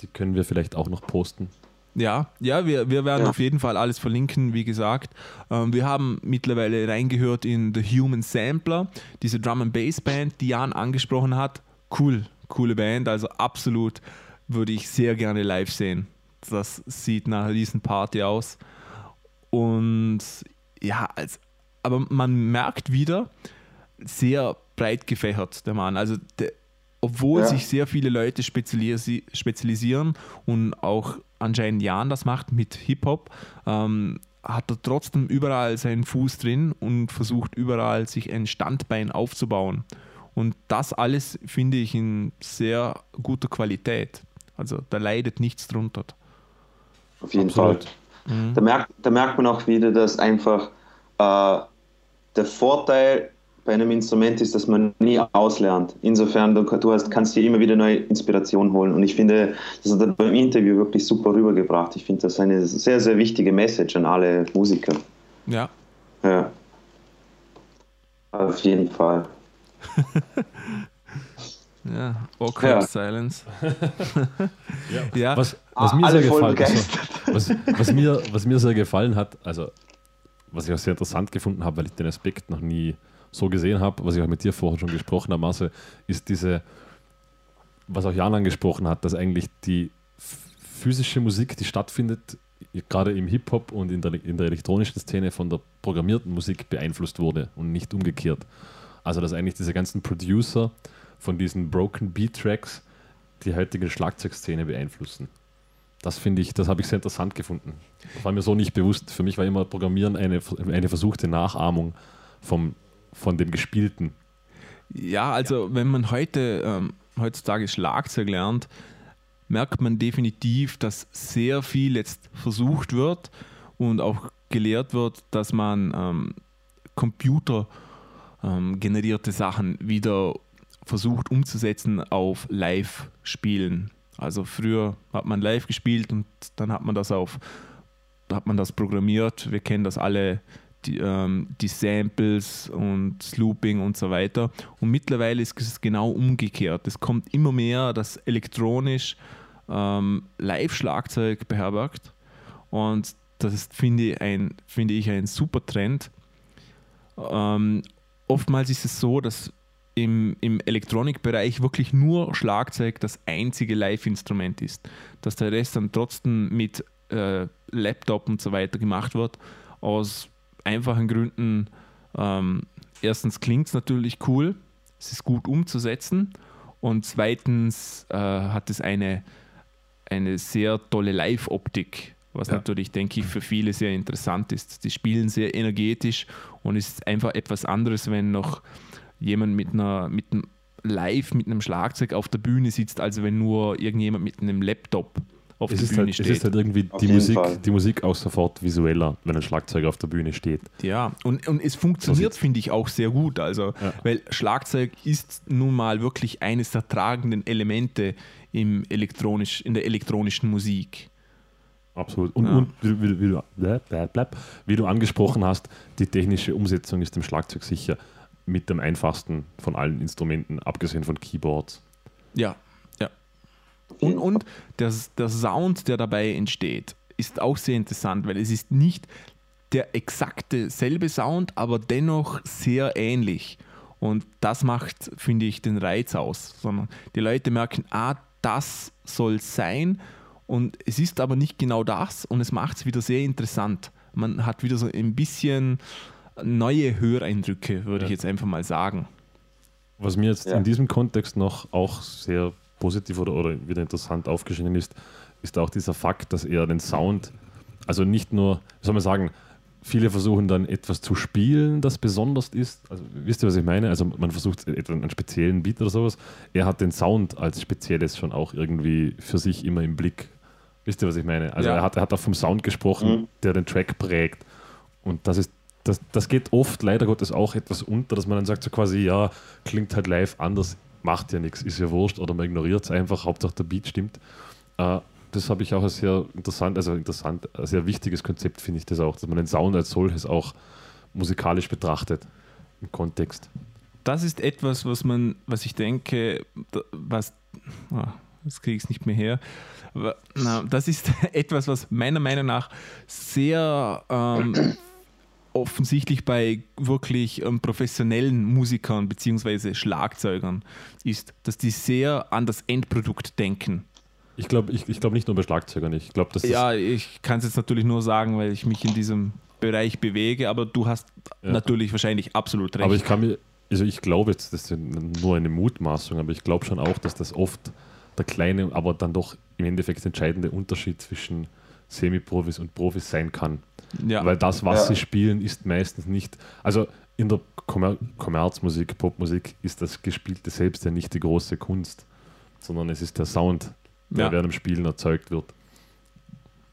Die können wir vielleicht auch noch posten. Ja, ja, wir, wir werden Ja. auf jeden Fall alles verlinken, wie gesagt. Ähm, wir haben mittlerweile reingehört in The Human Sampler, diese Drum and Bass Band, die Jan angesprochen hat. Cool, coole Band, also absolut würde ich sehr gerne live sehen. Das sieht nach riesen Party aus. Und ja, als, aber man merkt wieder, sehr breit gefächert, der Mann. Also der, obwohl Ja. sich sehr viele Leute spezialisi spezialisieren und auch anscheinend Jan das macht mit Hip-Hop, ähm, hat er trotzdem überall seinen Fuß drin und versucht überall sich ein Standbein aufzubauen. Und das alles finde ich in sehr guter Qualität. Also da leidet nichts drunter. Auf jeden Absolut. Fall. Da, merkt, da merkt man auch wieder, dass einfach äh, der Vorteil bei einem Instrument ist, dass man nie auslernt. Insofern, du, du hast, kannst dir immer wieder neue Inspiration holen. Und ich finde, das hat er beim Interview wirklich super rübergebracht. Ich finde das eine sehr, sehr wichtige Message an alle Musiker. Ja, Ja. Auf jeden Fall. <laughs> ja, awkward Ja. silence. <laughs> ja, Was, was mir alle sehr voll gefallen begeistert. was, was, mir, was mir sehr gefallen hat, also was ich auch sehr interessant gefunden habe, weil ich den Aspekt noch nie so gesehen habe, was ich auch mit dir vorher schon gesprochen habe, Marcel, ist diese, was auch Jan angesprochen hat, dass eigentlich die physische Musik, die stattfindet, gerade im Hip-Hop und in der, in der elektronischen Szene von der programmierten Musik beeinflusst wurde und nicht umgekehrt. Also dass eigentlich diese ganzen Producer von diesen Broken Beat Tracks die heutige Schlagzeugszene beeinflussen. Das finde ich, das habe ich sehr interessant gefunden. Das war mir so nicht bewusst. Für mich war immer Programmieren eine, eine versuchte Nachahmung vom, von dem Gespielten. Ja, also wenn man heute ähm, heutzutage Schlagzeug lernt, merkt man definitiv, dass sehr viel jetzt versucht wird und auch gelehrt wird, dass man ähm, Computer ähm, generierte Sachen wieder versucht umzusetzen auf Live-Spielen. Also früher hat man live gespielt und dann hat man das auf, hat man das programmiert. Wir kennen das alle, die, ähm, die Samples und das Looping und so weiter. Und mittlerweile ist es genau umgekehrt. Es kommt immer mehr, dass elektronisch ähm, Live-Schlagzeug beherbergt. Und das ist, finde ich, ein, finde ich, ein super Trend. Ähm, oftmals ist es so, dass im, im Elektronikbereich wirklich nur Schlagzeug das einzige Live-Instrument ist. Dass der Rest dann trotzdem mit äh, Laptop und so weiter gemacht wird. Aus einfachen Gründen. Ähm, erstens klingt es natürlich cool, es ist gut umzusetzen. Und zweitens äh, hat es eine, eine sehr tolle Live-Optik. Was Ja. natürlich, denke ich, für viele sehr interessant ist. Die spielen sehr energetisch und es ist einfach etwas anderes, wenn noch jemand mit einer, mit einem live mit einem Schlagzeug auf der Bühne sitzt, als wenn nur irgendjemand mit einem Laptop auf Es der ist, Bühne halt, es steht. ist halt irgendwie Auf die Musik, Fall. die Musik auch sofort visueller, wenn ein Schlagzeuger auf der Bühne steht. Ja, und, und es funktioniert, finde ich, auch sehr gut. Also, Ja. weil Schlagzeug ist nun mal wirklich eines der tragenden Elemente im elektronisch, in der elektronischen Musik. Absolut. Und, Ja. und wie, du- wie, du- wie, wie du angesprochen hast, die technische Umsetzung ist dem Schlagzeug sicher mit dem einfachsten von allen Instrumenten, abgesehen von Keyboards. Ja, ja. Und, und der, der Sound, der dabei entsteht, ist auch sehr interessant, weil es ist nicht der exakte selbe Sound, aber dennoch sehr ähnlich. Und das macht, finde ich, den Reiz aus. Sondern die Leute merken, ah, das soll sein. Und es ist aber nicht genau das und es macht es wieder sehr interessant. Man hat wieder so ein bisschen neue Höreindrücke, würde ich Ja. jetzt einfach mal sagen. Was mir jetzt Ja. in diesem Kontext noch auch sehr positiv oder, oder wieder interessant aufgeschienen ist, ist auch dieser Fakt, dass er den Sound, also nicht nur, wie soll man sagen, viele versuchen dann etwas zu spielen, das besonders ist. Also, wisst ihr, was ich meine? Also man versucht etwa einen speziellen Beat oder sowas. Er hat den Sound als spezielles schon auch irgendwie für sich immer im Blick. Wisst ihr, was ich meine? Also Ja. er, hat, er hat auch vom Sound gesprochen, Mhm. der den Track prägt. Und das ist das, das geht oft leider Gottes auch etwas unter, dass man dann sagt so quasi, ja, klingt halt live anders, macht ja nichts, ist ja wurscht oder man ignoriert es einfach, Hauptsache der Beat stimmt. Äh, das habe ich auch als sehr interessant, also interessant, sehr wichtiges Konzept finde ich das auch, dass man den Sound als solches auch musikalisch betrachtet im Kontext. das ist etwas, was man, was ich denke, was, ah, das kriege ich es nicht mehr her. Das ist <laughs> etwas, was meiner Meinung nach sehr ähm, offensichtlich bei wirklich ähm, professionellen Musikern bzw. Schlagzeugern ist, dass die sehr an das Endprodukt denken. Ich glaube ich, ich glaub nicht nur bei Schlagzeugern, ich glaube, dass das Ja, ich kann es jetzt natürlich nur sagen, weil ich mich in diesem Bereich bewege, aber du hast Ja. natürlich wahrscheinlich absolut recht. Aber ich kann mir, also ich glaube jetzt, das ist nur eine Mutmaßung, aber ich glaube schon auch, dass das oft der kleine, aber dann doch im Endeffekt entscheidende Unterschied zwischen Semi-Profis und Profis sein kann. Ja. Weil das, was Ja. sie spielen, ist meistens nicht, also in der Kommer Kommerzmusik, Popmusik ist das Gespielte selbst ja nicht die große Kunst, sondern es ist der Sound, der Ja. während dem Spielen erzeugt wird.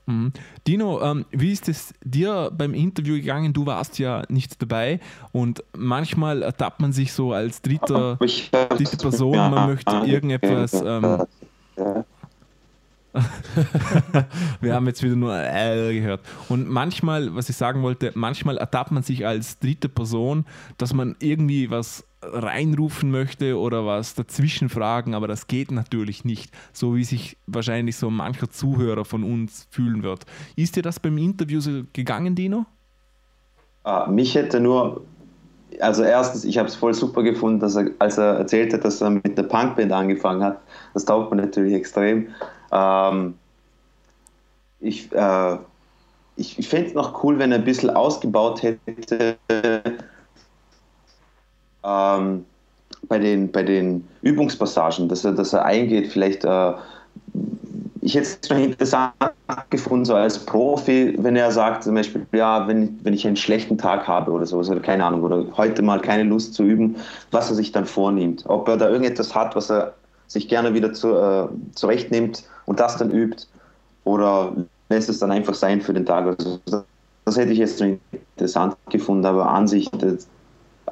Mhm. Dino, ähm, wie ist es dir beim Interview gegangen? Du warst ja nicht dabei und manchmal ertappt man sich so als dritter, dritte Person, man möchte irgendetwas. Ähm, <laughs> wir haben jetzt wieder nur äh gehört. Und manchmal, was ich sagen wollte, manchmal ertappt man sich als dritte Person, dass man irgendwie was reinrufen möchte oder was dazwischen fragen, aber das geht natürlich nicht, so wie sich wahrscheinlich so mancher Zuhörer von uns fühlen wird. Ist dir das beim Interview so gegangen, Dino? Ah, mich hätte nur, also erstens, ich habe es voll super gefunden, dass er, als er erzählt hat, dass er mit der Punkband angefangen hat. Das taugt mir natürlich extrem. Ähm, ich äh, ich, ich fände es noch cool, wenn er ein bisschen ausgebaut hätte ähm, bei, den, bei den Übungspassagen, dass er, dass er eingeht, vielleicht äh, ich hätte es interessant gefunden, so als Profi, wenn er sagt, zum Beispiel, ja, wenn, wenn ich einen schlechten Tag habe oder so, oder keine Ahnung, oder heute mal keine Lust zu üben, was er sich dann vornimmt. Ob er da irgendetwas hat, was er sich gerne wieder zu, äh, zurechtnimmt und das dann übt, oder lässt es dann einfach sein für den Tag. Also, das, das hätte ich jetzt interessant gefunden, aber an sich, das,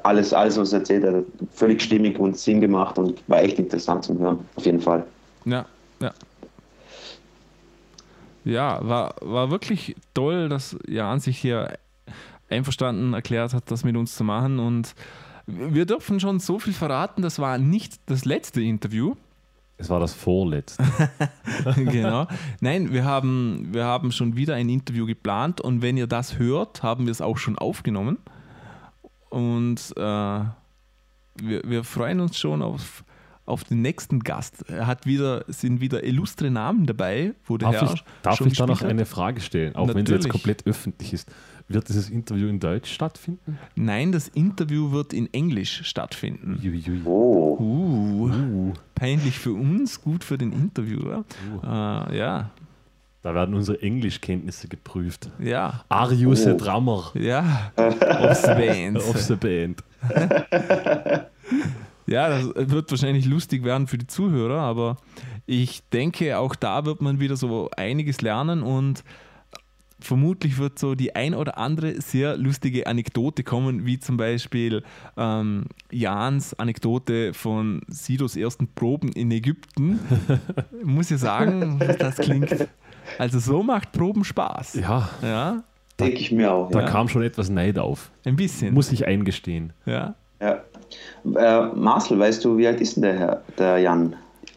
alles, alles, was er erzählt hat, völlig stimmig und Sinn gemacht und war echt interessant zum Hören, auf jeden Fall. Ja, ja. Ja, war, war wirklich toll, dass Jan sich hier einverstanden erklärt hat, das mit uns zu machen. Und wir dürfen schon so viel verraten, das war nicht das letzte Interview. Es war das vorletzte. <laughs> genau. Nein, wir haben, wir haben schon wieder ein Interview geplant und wenn ihr das hört, haben wir es auch schon aufgenommen. Und äh, wir, wir freuen uns schon auf, auf den nächsten Gast. Er hat wieder, sind wieder illustre Namen dabei, wo der Darf Herr ich, darf schon ich da noch hat. eine Frage stellen, auch wenn sie jetzt Natürlich. komplett öffentlich ist? Wird dieses Interview in Deutsch stattfinden? Nein, das Interview wird in Englisch stattfinden. Oh. Uh, Uh, peinlich für uns, gut für den Interviewer. Äh, ja, Da werden unsere Englischkenntnisse geprüft. Ja. Are you the Oh. drummer Ja. Aufs Band. of the band? <laughs> Ja, das wird wahrscheinlich lustig werden für die Zuhörer, aber ich denke, auch da wird man wieder so einiges lernen und vermutlich wird so die ein oder andere sehr lustige Anekdote kommen, wie zum Beispiel ähm, Jans Anekdote von Sidos ersten Proben in Ägypten. <laughs> Muss ich sagen, das klingt. Also so macht Proben Spaß. Ja, Ja, Denke ich mir auch. da ja. kam schon etwas Neid auf. ein bisschen. Muss ich eingestehen. ja. Ja. Äh, Marcel, weißt du, wie alt ist denn der, Herr, der Jan?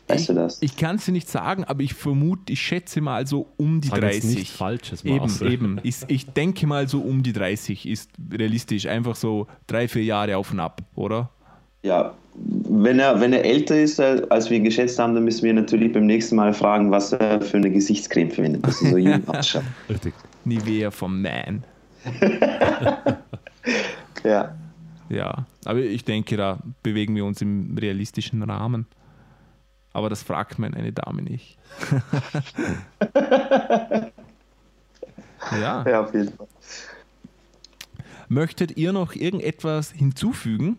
Weißt du das? Ich kann es dir nicht sagen, aber ich vermute, ich schätze mal so um die Sag jetzt 30. nichts Falsches, Eben, Marcel. eben. Ich, ich denke mal so um die 30 ist realistisch. Einfach so drei, vier Jahre auf und ab, oder? Ja, wenn er, wenn er älter ist, äh, als wir ihn geschätzt haben, dann müssen wir natürlich beim nächsten Mal fragen, was er für eine Gesichtscreme verwendet, dass er so jung <laughs> ausschaut. Richtig. Nivea vom Man. <laughs> Ja. Ja, aber ich denke, da bewegen wir uns im realistischen Rahmen. Aber das fragt man eine Dame nicht. <laughs> ja. ja, auf jeden Fall. Möchtet ihr noch irgendetwas hinzufügen?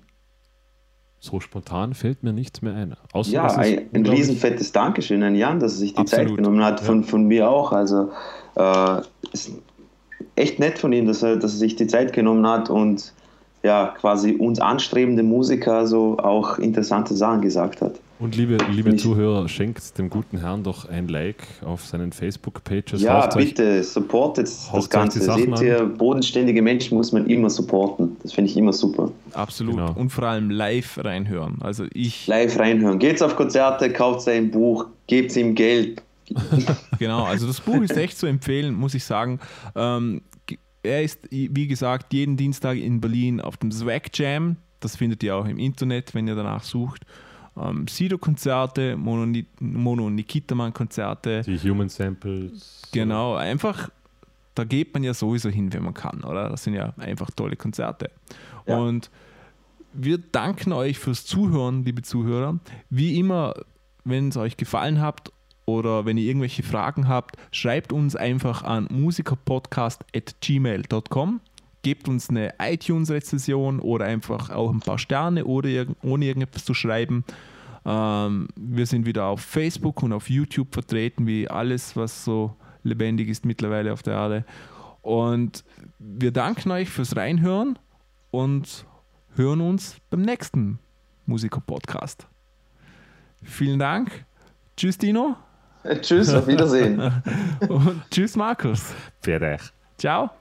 So spontan fällt mir nichts mehr ein. Außer, Ja, ein, ein riesenfettes Dankeschön an Jan, dass er sich die Zeit Absolut. genommen hat, von, von mir auch. Also äh, ist echt nett von ihm, dass er, dass er sich die Zeit genommen hat und ja, quasi uns anstrebende Musiker so auch interessante Sachen gesagt hat. Und liebe, liebe Zuhörer, schenkt dem guten Herrn doch ein Like auf seinen Facebook-Pages. Ja, Haucht bitte, supportet das Ganze. die Sachen Seht ihr, bodenständige Menschen muss man immer supporten. Das finde ich immer super. Absolut. Genau. Und vor allem live reinhören. Also ich, Live reinhören. Geht's auf Konzerte, kauft sein Buch, gebt ihm Geld. <laughs> genau, also das Buch ist echt zu empfehlen, muss ich sagen. Ähm, er ist, wie gesagt, jeden Dienstag in Berlin auf dem Swag Jam. Das findet ihr auch im Internet, wenn ihr danach sucht. Ähm, Sido-Konzerte, Mono, Ni- Mono Nikitaman-Konzerte. Die Human Samples. Genau, einfach, da geht man ja sowieso hin, wenn man kann, oder? Das sind ja einfach tolle Konzerte. Ja. Und wir danken euch fürs Zuhören, liebe Zuhörer. Wie immer, wenn es euch gefallen hat oder wenn ihr irgendwelche Fragen habt, schreibt uns einfach an musikerpodcast.gmail.com. Gebt uns eine iTunes-Rezession oder einfach auch ein paar Sterne oder irg- ohne irgendetwas zu schreiben. Ähm, wir sind wieder auf Facebook und auf YouTube vertreten, wie alles, was so lebendig ist mittlerweile auf der Erde. Und wir danken euch fürs Reinhören und hören uns beim nächsten Musiker-Podcast. Vielen Dank. Tschüss, Dino. Tschüss, auf Wiedersehen. <laughs> Und tschüss, Markus. Fertig. Ciao.